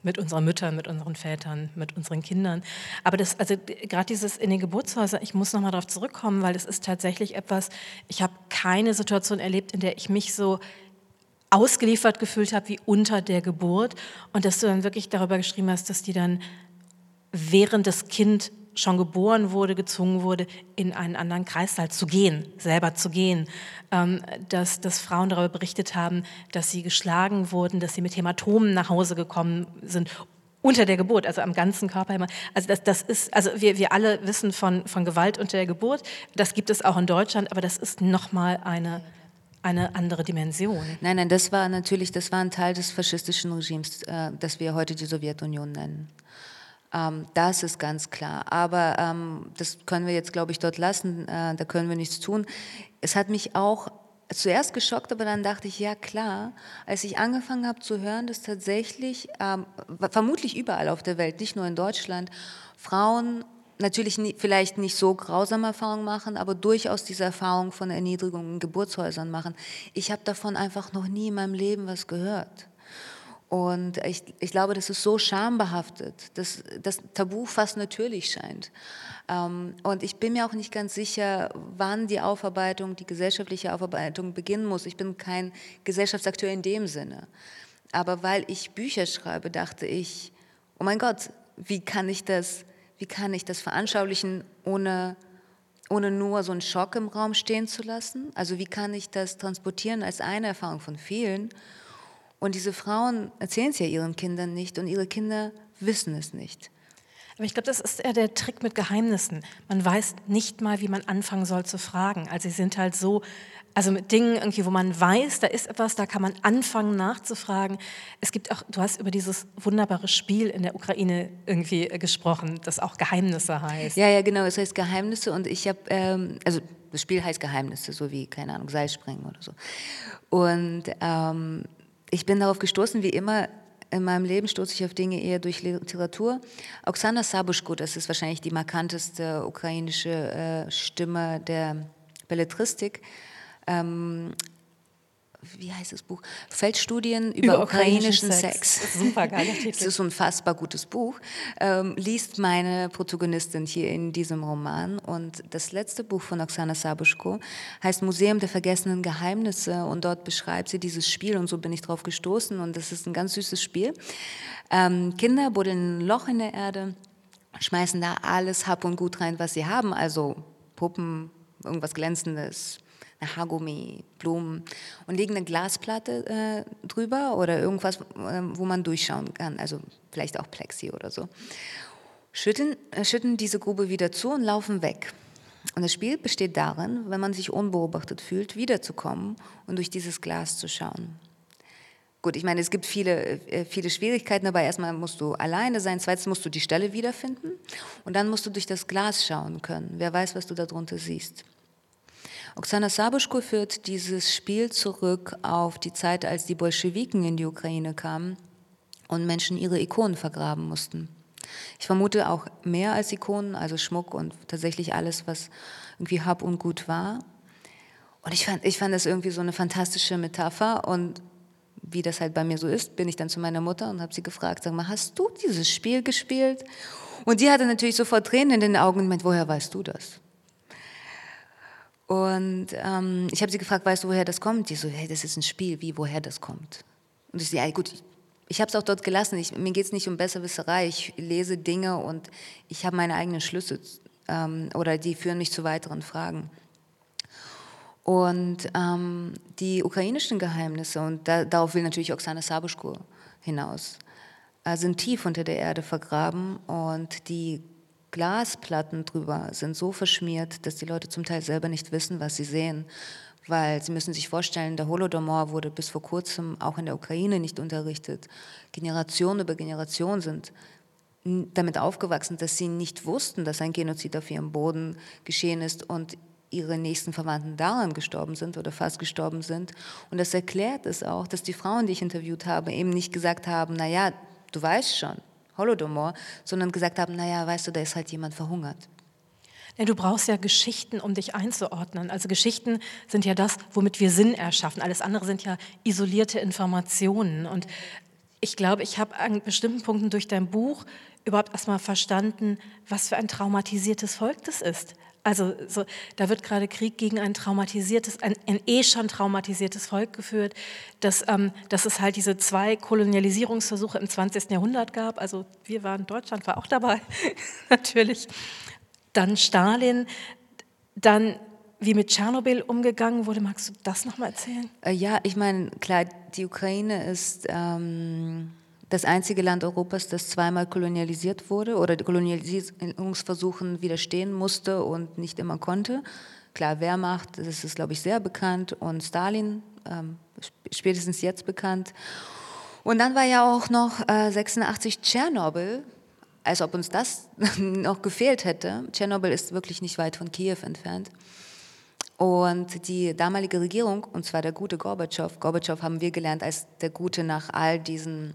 mit unseren Müttern, mit unseren Vätern, mit unseren Kindern. Aber das, also gerade dieses in den Geburtshäusern, ich muss nochmal darauf zurückkommen, weil das ist tatsächlich etwas, ich habe keine Situation erlebt, in der ich mich so ausgeliefert gefühlt habe wie unter der Geburt und dass du dann wirklich darüber geschrieben hast, dass die dann während das Kind schon geboren wurde, gezwungen wurde, in einen anderen Kreißsaal zu gehen, selber zu gehen. Ähm, dass, dass Frauen darüber berichtet haben, dass sie geschlagen wurden, dass sie mit Hämatomen nach Hause gekommen sind unter der Geburt, also am ganzen Körper. Also das, das ist, also wir, wir alle wissen von, von Gewalt unter der Geburt. Das gibt es auch in Deutschland, aber das ist nochmal eine eine andere Dimension. Nein, nein, das war natürlich, das war ein Teil des faschistischen Regimes, äh, das wir heute die Sowjetunion nennen. Ähm, das ist ganz klar. Aber ähm, das können wir jetzt, glaube ich, dort lassen. Äh, da können wir nichts tun. Es hat mich auch zuerst geschockt, aber dann dachte ich, ja klar, als ich angefangen habe zu hören, dass tatsächlich, ähm, vermutlich überall auf der Welt, nicht nur in Deutschland, Frauen natürlich nie, vielleicht nicht so grausame Erfahrungen machen, aber durchaus diese Erfahrung von Erniedrigung in Geburtshäusern machen. Ich habe davon einfach noch nie in meinem Leben was gehört. Und ich, ich glaube, das ist so schambehaftet, dass das Tabu fast natürlich scheint. Ähm, und ich bin mir auch nicht ganz sicher, wann die Aufarbeitung, die gesellschaftliche Aufarbeitung beginnen muss. Ich bin kein Gesellschaftsakteur in dem Sinne. Aber weil ich Bücher schreibe, dachte ich, oh mein Gott, wie kann ich das, wie kann ich das veranschaulichen, ohne, ohne nur so einen Schock im Raum stehen zu lassen? Also wie kann ich das transportieren als eine Erfahrung von vielen? Und diese Frauen erzählen es ja ihren Kindern nicht und ihre Kinder wissen es nicht. Aber ich glaube, das ist eher der Trick mit Geheimnissen. Man weiß nicht mal, wie man anfangen soll zu fragen. Also sie sind halt so, also mit Dingen irgendwie, wo man weiß, da ist etwas, da kann man anfangen nachzufragen. Es gibt auch, du hast über dieses wunderbare Spiel in der Ukraine irgendwie gesprochen, das auch Geheimnisse heißt. Ja, ja, genau, es heißt Geheimnisse und ich habe, ähm, also das Spiel heißt Geheimnisse, so wie, keine Ahnung, Seilspringen oder so. Und ähm, ich bin darauf gestoßen, wie immer in meinem Leben stoße ich auf Dinge eher durch Literatur. Oksana Sabushko, das ist wahrscheinlich die markanteste ukrainische äh, Stimme der Belletristik, ähm, wie heißt das Buch? Feldstudien über, über ukrainischen, Sex. Sex. Super geiler Titel. Es ist ein unfassbar gutes Buch. Ähm, liest meine Protagonistin hier in diesem Roman. Und das letzte Buch von Oksana Sabuschko heißt Museum der vergessenen Geheimnisse. Und dort beschreibt sie dieses Spiel. Und so bin ich drauf gestoßen. Und das ist ein ganz süßes Spiel. Ähm, Kinder buddeln ein Loch in der Erde, schmeißen da alles Hab und Gut rein, was sie haben. Also Puppen, irgendwas Glänzendes, Haargummi, Blumen und legen eine Glasplatte äh, drüber oder irgendwas, äh, wo man durchschauen kann, also vielleicht auch Plexi oder so. Schütten, äh, schütten diese Grube wieder zu und laufen weg. Und das Spiel besteht darin, wenn man sich unbeobachtet fühlt, wiederzukommen und durch dieses Glas zu schauen. Gut, ich meine, es gibt viele, äh, viele Schwierigkeiten, aber erstmal musst du alleine sein, zweitens musst du die Stelle wiederfinden und dann musst du durch das Glas schauen können. Wer weiß, was du darunter siehst. Oksana Sabuschko führt dieses Spiel zurück auf die Zeit, als die Bolschewiken in die Ukraine kamen und Menschen ihre Ikonen vergraben mussten. Ich vermute auch mehr als Ikonen, also Schmuck und tatsächlich alles, was irgendwie Hab und Gut war. Und ich fand, ich fand das irgendwie so eine fantastische Metapher und wie das halt bei mir so ist, bin ich dann zu meiner Mutter und habe sie gefragt, sag mal, hast du dieses Spiel gespielt? Und die hatte natürlich sofort Tränen in den Augen und meint, woher weißt du das? Und ähm, ich habe sie gefragt, weißt du, woher das kommt? Die so, hey, das ist ein Spiel, wie, woher das kommt? Und ich so, ja gut, ich, habe es auch dort gelassen. Ich, mir geht es nicht um Besserwisserei. Ich lese Dinge und ich habe meine eigenen Schlüsse ähm, oder die führen mich zu weiteren Fragen. Und ähm, die ukrainischen Geheimnisse, und da, darauf will natürlich Oksana Sabuschko hinaus, äh, sind tief unter der Erde vergraben und die Glasplatten drüber sind so verschmiert, dass die Leute zum Teil selber nicht wissen, was sie sehen. Weil sie müssen sich vorstellen, der Holodomor wurde bis vor kurzem auch in der Ukraine nicht unterrichtet. Generation über Generation sind damit aufgewachsen, dass sie nicht wussten, dass ein Genozid auf ihrem Boden geschehen ist und ihre nächsten Verwandten daran gestorben sind oder fast gestorben sind. Und das erklärt es auch, dass die Frauen, die ich interviewt habe, eben nicht gesagt haben, na ja, du weißt schon, Holodomor, sondern gesagt haben, naja, weißt du, da ist halt jemand verhungert. Ja, du brauchst ja Geschichten, um dich einzuordnen. Also Geschichten sind ja das, womit wir Sinn erschaffen. Alles andere sind ja isolierte Informationen. Und ich glaube, ich habe an bestimmten Punkten durch dein Buch überhaupt erstmal verstanden, was für ein traumatisiertes Volk das ist. Also so, da wird gerade Krieg gegen ein traumatisiertes, ein, ein eh schon traumatisiertes Volk geführt, dass, ähm, dass es halt diese zwei Kolonialisierungsversuche im 20. Jahrhundert gab. Also wir waren, Deutschland war auch dabei, natürlich. Dann Stalin, dann wie mit Tschernobyl umgegangen wurde. Magst du das nochmal erzählen? Äh, ja, ich meine, klar, die Ukraine ist ähm, das einzige Land Europas, das zweimal kolonialisiert wurde oder Kolonialisierungsversuchen widerstehen musste und nicht immer konnte. Klar, Wehrmacht, das ist, glaube ich, sehr bekannt und Stalin, ähm, spätestens jetzt bekannt. Und dann war ja auch noch äh, 86 Tschernobyl, als ob uns das noch gefehlt hätte. Tschernobyl ist wirklich nicht weit von Kiew entfernt. Und die damalige Regierung, und zwar der gute Gorbatschow, Gorbatschow haben wir gelernt als der Gute nach all diesen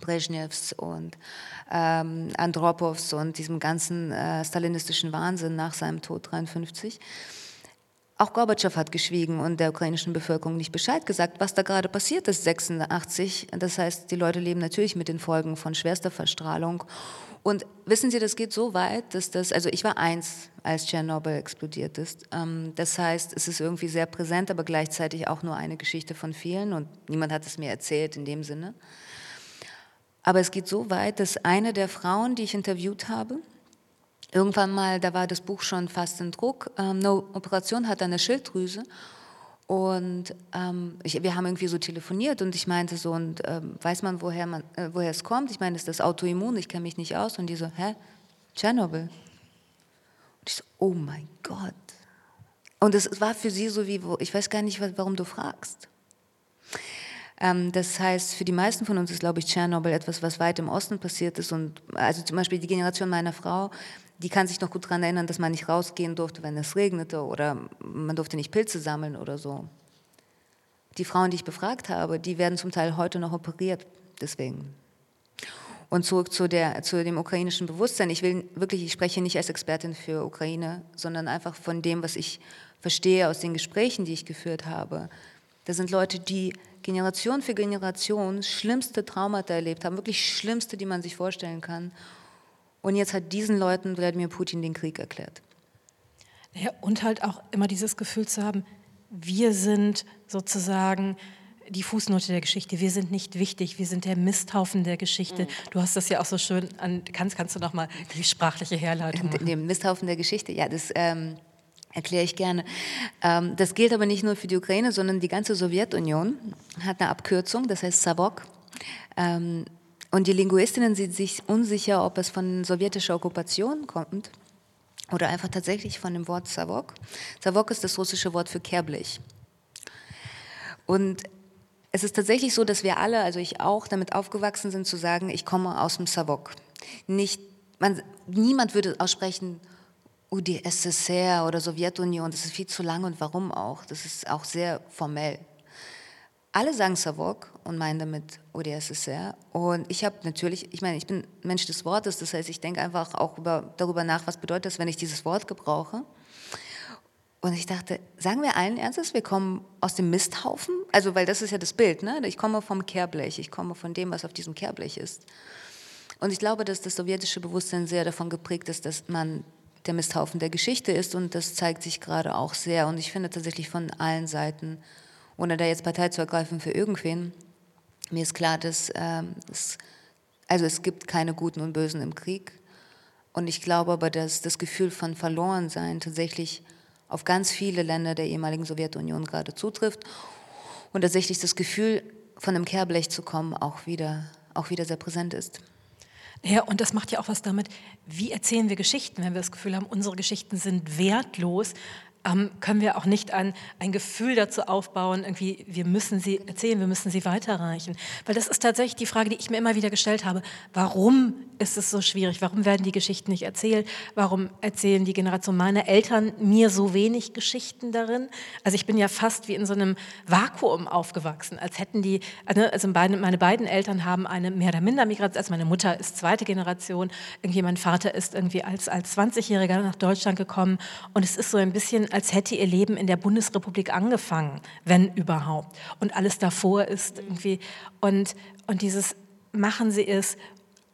Brezhnevs und ähm, Andropovs und diesem ganzen äh, stalinistischen Wahnsinn nach seinem Tod 53. Auch Gorbatschow hat geschwiegen und der ukrainischen Bevölkerung nicht Bescheid gesagt, was da gerade passiert ist, 86. Das heißt, die Leute leben natürlich mit den Folgen von schwerster Verstrahlung und wissen Sie, das geht so weit, dass das, also ich war eins, als Tschernobyl explodiert ist. Ähm, das heißt, es ist irgendwie sehr präsent, aber gleichzeitig auch nur eine Geschichte von vielen und niemand hat es mir erzählt in dem Sinne. Aber es geht so weit, dass eine der Frauen, die ich interviewt habe, irgendwann mal, da war das Buch schon fast in Druck, ähm, eine Operation hat der Schilddrüse und ähm, ich, wir haben irgendwie so telefoniert und ich meinte so, und ähm, weiß man, woher, man, äh, woher es kommt? Ich meine, ist das Autoimmun? Ich kenne mich nicht aus. Und die so, hä? Tschernobyl. Und ich so, oh mein Gott. Und es war für sie so wie, ich weiß gar nicht, warum du fragst. Ähm, das heißt, für die meisten von uns ist, glaube ich, Tschernobyl etwas, was weit im Osten passiert ist. Und also zum Beispiel die Generation meiner Frau, die kann sich noch gut daran erinnern, dass man nicht rausgehen durfte, wenn es regnete oder man durfte nicht Pilze sammeln oder so. Die Frauen, die ich befragt habe, die werden zum Teil heute noch operiert, deswegen. Und zurück zu, der, zu dem ukrainischen Bewusstsein. Ich will wirklich, ich spreche nicht als Expertin für Ukraine, sondern einfach von dem, was ich verstehe aus den Gesprächen, die ich geführt habe. Das sind Leute, die Generation für Generation schlimmste Traumata erlebt haben, wirklich schlimmste, die man sich vorstellen kann. Und jetzt hat diesen Leuten Wladimir Putin den Krieg erklärt. Ja, und halt auch immer dieses Gefühl zu haben, wir sind sozusagen die Fußnote der Geschichte. Wir sind nicht wichtig, wir sind der Misthaufen der Geschichte. Mhm. Du hast das ja auch so schön an, kannst, kannst du noch mal die sprachliche Herleitung machen? Den Misthaufen der Geschichte, ja, das ähm, erkläre ich gerne. Ähm, das gilt aber nicht nur für die Ukraine, sondern die ganze Sowjetunion hat eine Abkürzung, das heißt Savok. Ähm, und die Linguistinnen sind sich unsicher, ob es von sowjetischer Okkupation kommt oder einfach tatsächlich von dem Wort Savok. Savok ist das russische Wort für Kehrblech. Und es ist tatsächlich so, dass wir alle, also ich auch, damit aufgewachsen sind zu sagen, ich komme aus dem Savok. Nicht, man, niemand würde aussprechen, oh, die SSR oder Sowjetunion, das ist viel zu lang und warum auch. Das ist auch sehr formell. Alle sagen Savok und meinen damit UdSSR. Und ich habe natürlich, ich meine, ich bin Mensch des Wortes, das heißt, ich denke einfach auch über, darüber nach, was bedeutet das, wenn ich dieses Wort gebrauche. Und ich dachte, sagen wir allen Ernstes, wir kommen aus dem Misthaufen? Also, weil das ist ja das Bild, ne? Ich komme vom Kehrblech, ich komme von dem, was auf diesem Kehrblech ist. Und ich glaube, dass das sowjetische Bewusstsein sehr davon geprägt ist, dass man der Misthaufen der Geschichte ist und das zeigt sich gerade auch sehr. Und ich finde tatsächlich von allen Seiten ohne da jetzt Partei zu ergreifen für irgendwen. Mir ist klar, dass ähm, es, also es gibt keine Guten und Bösen im Krieg. Und ich glaube aber, dass das Gefühl von Verlorensein tatsächlich auf ganz viele Länder der ehemaligen Sowjetunion gerade zutrifft. Und tatsächlich das Gefühl, von einem Kehrblech zu kommen, auch wieder, auch wieder sehr präsent ist. Ja, und das macht ja auch was damit, wie erzählen wir Geschichten, wenn wir das Gefühl haben, unsere Geschichten sind wertlos. Ähm, können wir auch nicht ein, ein Gefühl dazu aufbauen, irgendwie, wir müssen sie erzählen, wir müssen sie weiterreichen. Weil das ist tatsächlich die Frage, die ich mir immer wieder gestellt habe. Warum ist es so schwierig? Warum werden die Geschichten nicht erzählt? Warum erzählen die Generation meiner Eltern mir so wenig Geschichten darin? Also ich bin ja fast wie in so einem Vakuum aufgewachsen, als hätten die, also, also meine beiden Eltern haben eine mehr oder minder Migration, also meine Mutter ist zweite Generation, irgendwie mein Vater ist irgendwie als, als 20-Jähriger nach Deutschland gekommen und es ist so ein bisschen als hätte ihr Leben in der Bundesrepublik angefangen, wenn überhaupt. Und alles davor ist irgendwie. Und, und dieses machen sie es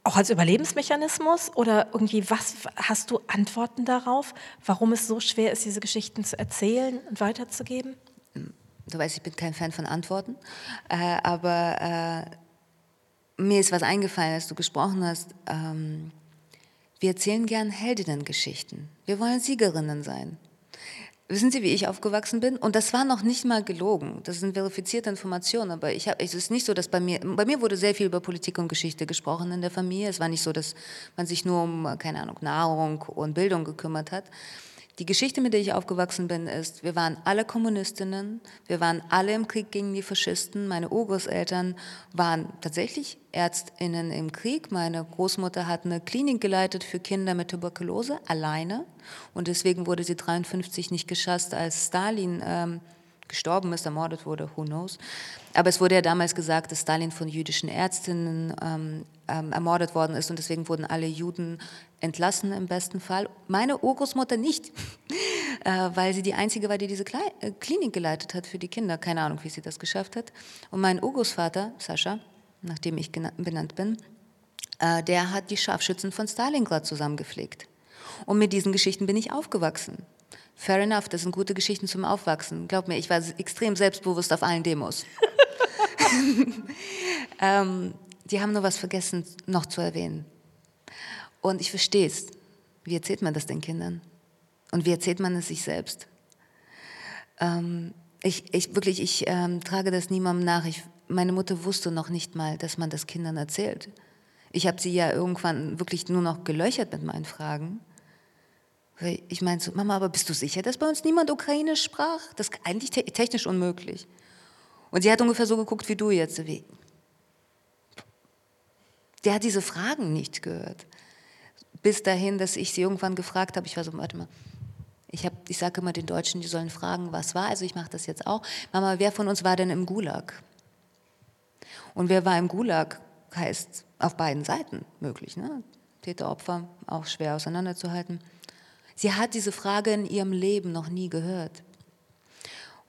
auch als Überlebensmechanismus oder irgendwie, was hast du Antworten darauf, warum es so schwer ist, diese Geschichten zu erzählen und weiterzugeben? Du weißt, ich bin kein Fan von Antworten, äh, aber äh, mir ist was eingefallen, als du gesprochen hast. Ähm, wir erzählen gern Heldinnengeschichten. Wir wollen Siegerinnen sein. Wissen Sie, wie ich aufgewachsen bin? Und das war noch nicht mal gelogen. Das sind verifizierte Informationen. Aber ich hab, es ist nicht so, dass bei mir, bei mir wurde sehr viel über Politik und Geschichte gesprochen in der Familie. Es war nicht so, dass man sich nur um, keine Ahnung, Nahrung und Bildung gekümmert hat. Die Geschichte, mit der ich aufgewachsen bin, ist, wir waren alle Kommunistinnen, wir waren alle im Krieg gegen die Faschisten. Meine Urgroßeltern waren tatsächlich Ärztinnen im Krieg. Meine Großmutter hat eine Klinik geleitet für Kinder mit Tuberkulose, alleine. Und deswegen wurde sie 53 nicht geschasst, als Stalin ähm, gestorben ist, ermordet wurde, who knows. Aber es wurde ja damals gesagt, dass Stalin von jüdischen Ärztinnen ähm, ähm, ermordet worden ist und deswegen wurden alle Juden entlassen im besten Fall. Meine Urgroßmutter nicht, äh, weil sie die einzige war, die diese Kle äh, Klinik geleitet hat für die Kinder. Keine Ahnung, wie sie das geschafft hat. Und mein Urgroßvater, Sascha, nachdem ich benannt bin, äh, der hat die Scharfschützen von Stalingrad zusammengepflegt. Und mit diesen Geschichten bin ich aufgewachsen. Fair enough, das sind gute Geschichten zum Aufwachsen. Glaub mir, ich war extrem selbstbewusst auf allen Demos. ähm, die haben nur was vergessen noch zu erwähnen. Und ich verstehe es. Wie erzählt man das den Kindern? Und wie erzählt man es sich selbst? Ähm, ich, ich, wirklich, ich ähm, trage das niemandem nach. Ich, meine Mutter wusste noch nicht mal, dass man das Kindern erzählt. Ich habe sie ja irgendwann wirklich nur noch gelöchert mit meinen Fragen. Ich meinte so, Mama, aber bist du sicher, dass bei uns niemand Ukrainisch sprach? Das ist eigentlich te technisch unmöglich. Und sie hat ungefähr so geguckt wie du jetzt. Wie, der hat diese Fragen nicht gehört. Bis dahin, dass ich sie irgendwann gefragt habe, ich war so, warte mal, ich, ich sage immer den Deutschen, die sollen fragen, was war, also ich mache das jetzt auch. Mama, wer von uns war denn im Gulag? Und wer war im Gulag, heißt auf beiden Seiten möglich. Ne? Täter, Opfer, auch schwer auseinanderzuhalten. Sie hat diese Frage in ihrem Leben noch nie gehört.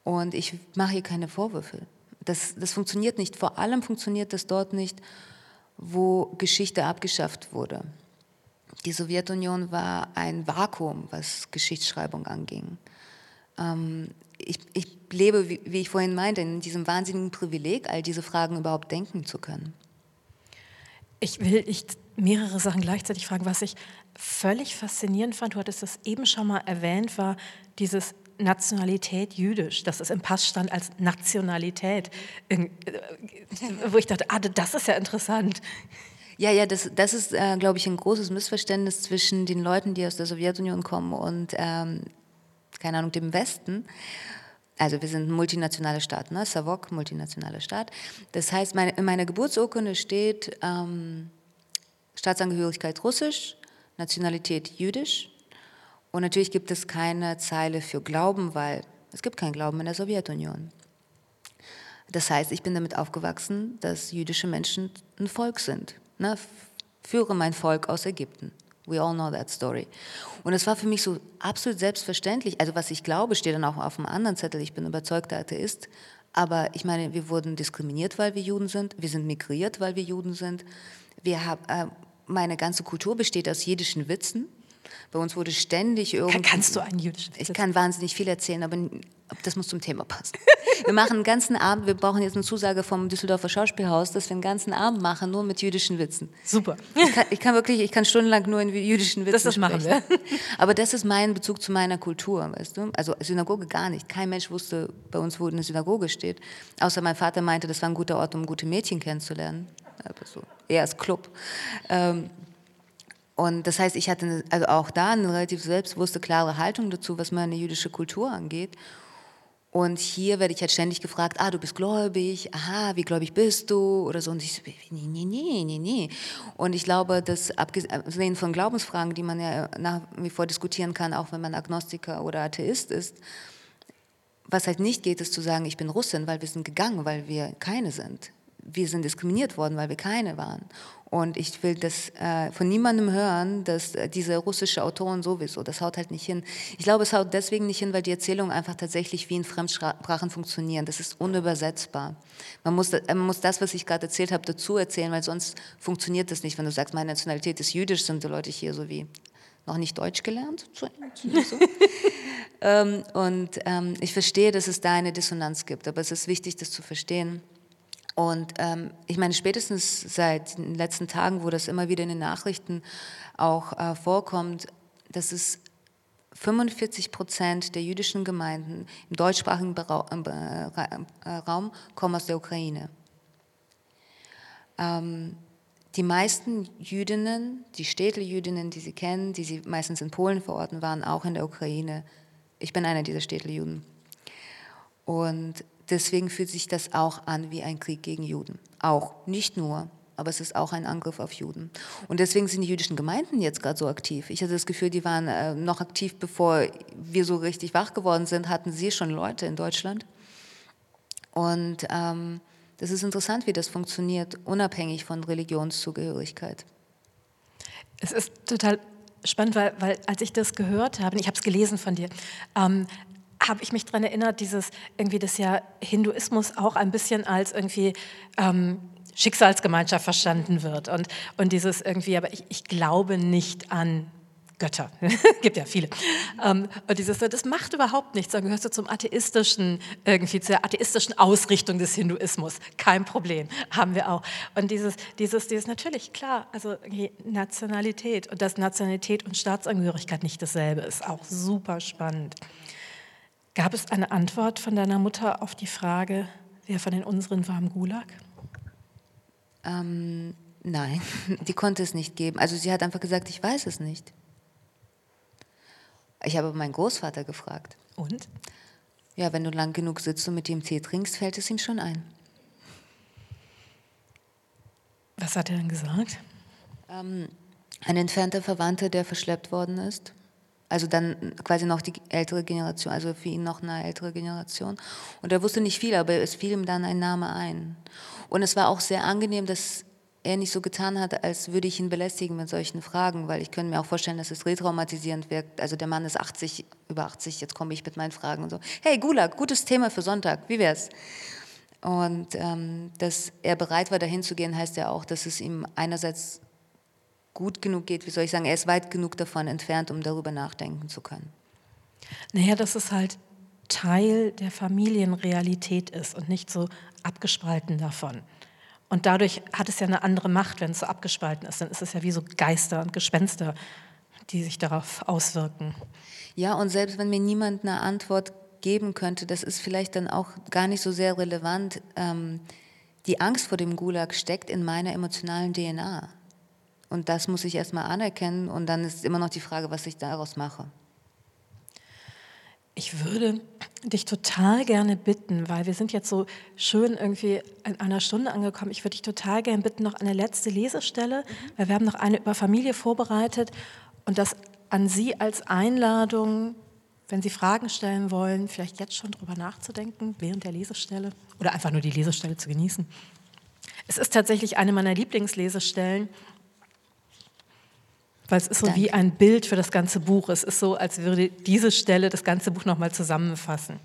Und ich mache ihr keine Vorwürfe. Das, das funktioniert nicht. Vor allem funktioniert das dort nicht, wo Geschichte abgeschafft wurde. Die Sowjetunion war ein Vakuum, was Geschichtsschreibung anging. Ähm, ich, ich, lebe, wie, wie ich vorhin meinte, in diesem wahnsinnigen Privileg, all diese Fragen überhaupt denken zu können. Ich will ich mehrere Sachen gleichzeitig fragen. Was ich völlig faszinierend fand, du hattest das eben schon mal erwähnt, war dieses Nationalität jüdisch, dass es im Pass stand als Nationalität, äh, wo ich dachte, ah, das ist ja interessant. Ja, ja, das, das ist, äh, glaube ich, ein großes Missverständnis zwischen den Leuten, die aus der Sowjetunion kommen und, ähm, keine Ahnung, dem Westen. Also wir sind ein multinationaler Staat, ne? Savok, multinationaler Staat. Das heißt, meine, in meiner Geburtsurkunde steht ähm, Staatsangehörigkeit russisch, Nationalität jüdisch, und natürlich gibt es keine Zeile für Glauben, weil es gibt keinen Glauben in der Sowjetunion. Das heißt, ich bin damit aufgewachsen, dass jüdische Menschen ein Volk sind. Ne? Führe mein Volk aus Ägypten. We all know that story. Und es war für mich so absolut selbstverständlich. Also was ich glaube, steht dann auch auf einem anderen Zettel. Ich bin überzeugter Atheist. Aber ich meine, wir wurden diskriminiert, weil wir Juden sind. Wir sind migriert, weil wir Juden sind. Wir haben, äh, meine ganze Kultur besteht aus jüdischen Witzen. Bei uns wurde ständig irgendwie. Kannst du einen jüdischen Ich kann wahnsinnig viel erzählen, aber das muss zum Thema passen. Wir machen einen ganzen Abend, wir brauchen jetzt eine Zusage vom Düsseldorfer Schauspielhaus, dass wir einen ganzen Abend machen, nur mit jüdischen Witzen. Super. Ich kann, ich kann wirklich, ich kann stundenlang nur in jüdischen Witzen das, das machen wir. Aber das ist mein Bezug zu meiner Kultur, weißt du? Also Synagoge gar nicht. Kein Mensch wusste bei uns, wo eine Synagoge steht. Außer mein Vater meinte, das war ein guter Ort, um gute Mädchen kennenzulernen. Aber so, eher als Club. Ähm, Und das heißt, ich hatte also auch da eine relativ selbstbewusste, klare Haltung dazu, was meine jüdische Kultur angeht. Und hier werde ich halt ständig gefragt, ah, du bist gläubig, aha, wie gläubig bist du oder so. Und ich so, nee, nee, nee, nee, nee. Und ich glaube, dass abgesehen von Glaubensfragen, die man ja nach wie vor diskutieren kann, auch wenn man Agnostiker oder Atheist ist, was halt nicht geht, ist zu sagen, ich bin Russin, weil wir sind gegangen, weil wir keine sind. Wir sind diskriminiert worden, weil wir keine waren. Und ich will das äh, von niemandem hören, dass äh, diese russische Autoren sowieso, das haut halt nicht hin. Ich glaube, es haut deswegen nicht hin, weil die Erzählungen einfach tatsächlich wie in Fremdsprachen funktionieren. Das ist unübersetzbar. Man muss, man muss das, was ich gerade erzählt habe, dazu erzählen, weil sonst funktioniert das nicht. Wenn du sagst, meine Nationalität ist jüdisch, sind die Leute hier so wie noch nicht Deutsch gelernt. Ähm, und ähm, ich verstehe, dass es da eine Dissonanz gibt, aber es ist wichtig, das zu verstehen. Und ähm, ich meine, spätestens seit den letzten Tagen, wo das immer wieder in den Nachrichten auch äh, vorkommt, dass es 45 Prozent der jüdischen Gemeinden im deutschsprachigen äh, Raum kommen aus der Ukraine. Ähm, die meisten Jüdinnen, die Städteljüdinnen, die Sie kennen, die Sie meistens in Polen verorten, waren auch in der Ukraine. Ich bin einer dieser Städteljuden. Und deswegen fühlt sich das auch an wie ein Krieg gegen Juden. Auch, nicht nur, aber es ist auch ein Angriff auf Juden. Und deswegen sind die jüdischen Gemeinden jetzt gerade so aktiv. Ich hatte das Gefühl, die waren äh, noch aktiv, bevor wir so richtig wach geworden sind, hatten sie schon Leute in Deutschland. Und ähm, das ist interessant, wie das funktioniert, unabhängig von Religionszugehörigkeit. Es ist total spannend, weil, weil als ich das gehört habe, ich habe es gelesen von dir, ähm, habe ich mich daran erinnert, dieses irgendwie das ja Hinduismus auch ein bisschen als irgendwie ähm, Schicksalsgemeinschaft verstanden wird und, und dieses irgendwie, aber ich, ich glaube nicht an Götter, gibt ja viele. Ähm, und dieses, das macht überhaupt nichts, dann gehörst du zum atheistischen, irgendwie zur atheistischen Ausrichtung des Hinduismus. Kein Problem, haben wir auch. Und dieses, dieses, dieses natürlich, klar, also Nationalität und dass Nationalität und Staatsangehörigkeit nicht dasselbe ist, auch super spannend. Gab es eine Antwort von deiner Mutter auf die Frage, wer von den unseren war im Gulag? Ähm, nein, die konnte es nicht geben. Also sie hat einfach gesagt, ich weiß es nicht. Ich habe meinen Großvater gefragt. Und? Ja, wenn du lang genug sitzt und mit ihm Tee trinkst, fällt es ihm schon ein. Was hat er denn gesagt? Ähm, ein entfernter Verwandter, der verschleppt worden ist. Also dann quasi noch die ältere Generation, also für ihn noch eine ältere Generation. Und er wusste nicht viel, aber es fiel ihm dann ein Name ein. Und es war auch sehr angenehm, dass er nicht so getan hat, als würde ich ihn belästigen mit solchen Fragen, weil ich könnte mir auch vorstellen, dass es retraumatisierend wirkt. Also der Mann ist 80, über 80, jetzt komme ich mit meinen Fragen und so. Hey, Gulag, gutes Thema für Sonntag, wie wär's? Und ähm, dass er bereit war, dahin zu gehen, heißt ja auch, dass es ihm einerseits gut genug geht, wie soll ich sagen, er ist weit genug davon entfernt, um darüber nachdenken zu können. Naja, dass es halt Teil der Familienrealität ist und nicht so abgespalten davon. Und dadurch hat es ja eine andere Macht, wenn es so abgespalten ist. Dann ist es ja wie so Geister und Gespenster, die sich darauf auswirken. Ja, und selbst wenn mir niemand eine Antwort geben könnte, das ist vielleicht dann auch gar nicht so sehr relevant. Ähm, die Angst vor dem Gulag steckt in meiner emotionalen DNA. Und das muss ich erstmal anerkennen und dann ist immer noch die Frage, was ich daraus mache. Ich würde dich total gerne bitten, weil wir sind jetzt so schön irgendwie in einer Stunde angekommen. Ich würde dich total gerne bitten, noch eine letzte Lesestelle, mhm. weil wir haben noch eine über Familie vorbereitet und das an Sie als Einladung, wenn Sie Fragen stellen wollen, vielleicht jetzt schon drüber nachzudenken während der Lesestelle oder einfach nur die Lesestelle zu genießen. Es ist tatsächlich eine meiner Lieblingslesestellen weil es ist so Danke. wie ein Bild für das ganze Buch. Es ist so, als würde diese Stelle das ganze Buch nochmal zusammenfassen.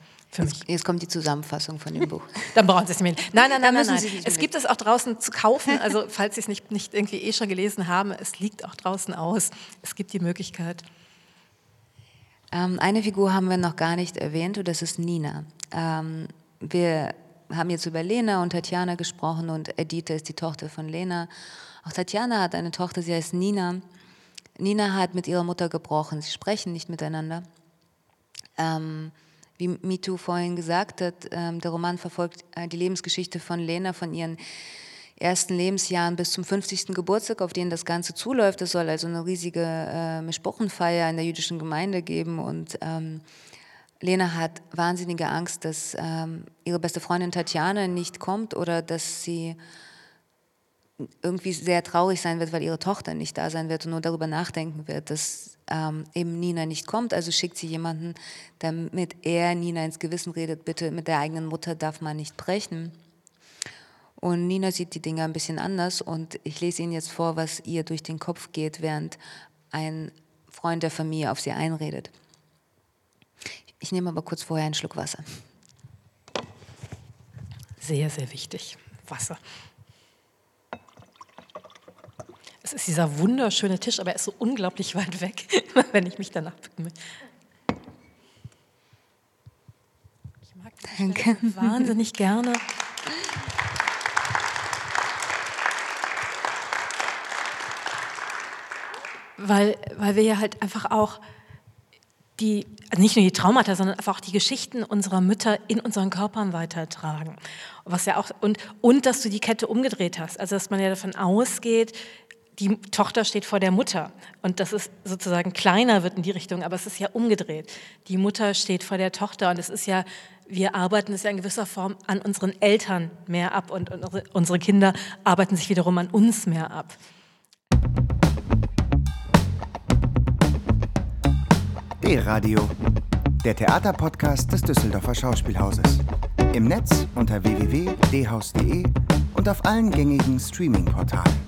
Jetzt kommt die Zusammenfassung von dem Buch. Dann brauchen Sie es nicht mehr. Nein, nein, nein, nein. nein. Es gibt es auch draußen zu kaufen. Also falls Sie es nicht, nicht irgendwie eh schon gelesen haben, es liegt auch draußen aus. Es gibt die Möglichkeit. Ähm, eine Figur haben wir noch gar nicht erwähnt und das ist Nina. Ähm, wir haben jetzt über Lena und Tatjana gesprochen und Edith ist die Tochter von Lena. Auch Tatjana hat eine Tochter, sie heißt Nina. Nina hat mit ihrer Mutter gebrochen. Sie sprechen nicht miteinander. Ähm, wie MeToo vorhin gesagt hat, ähm, der Roman verfolgt äh, die Lebensgeschichte von Lena, von ihren ersten Lebensjahren bis zum 50. Geburtstag, auf den das Ganze zuläuft. Es soll also eine riesige äh, Mischbuchenfeier in der jüdischen Gemeinde geben und ähm, Lena hat wahnsinnige Angst, dass ähm, ihre beste Freundin Tatjana nicht kommt oder dass sie irgendwie sehr traurig sein wird, weil ihre Tochter nicht da sein wird und nur darüber nachdenken wird, dass ähm, eben Nina nicht kommt. Also schickt sie jemanden, damit er Nina ins Gewissen redet, bitte mit der eigenen Mutter darf man nicht brechen. Und Nina sieht die Dinge ein bisschen anders und ich lese Ihnen jetzt vor, was ihr durch den Kopf geht, während ein Freund der Familie auf sie einredet. Ich nehme aber kurz vorher einen Schluck Wasser. Sehr, sehr wichtig. Wasser. Es ist dieser wunderschöne Tisch, aber er ist so unglaublich weit weg, wenn ich mich danach bücken Ich mag Danke. wahnsinnig gerne. Weil, weil wir ja halt einfach auch die, also nicht nur die Traumata, sondern einfach auch die Geschichten unserer Mütter in unseren Körpern weitertragen. Was ja auch, und, und dass du die Kette umgedreht hast. Also dass man ja davon ausgeht, die Tochter steht vor der Mutter und das ist sozusagen kleiner wird in die Richtung, aber es ist ja umgedreht. Die Mutter steht vor der Tochter und es ist ja, wir arbeiten es ja in gewisser Form an unseren Eltern mehr ab und unsere Kinder arbeiten sich wiederum an uns mehr ab. D-Radio, der Theaterpodcast des Düsseldorfer Schauspielhauses. Im Netz unter www.dhaus.de und auf allen gängigen Streaming-Portalen.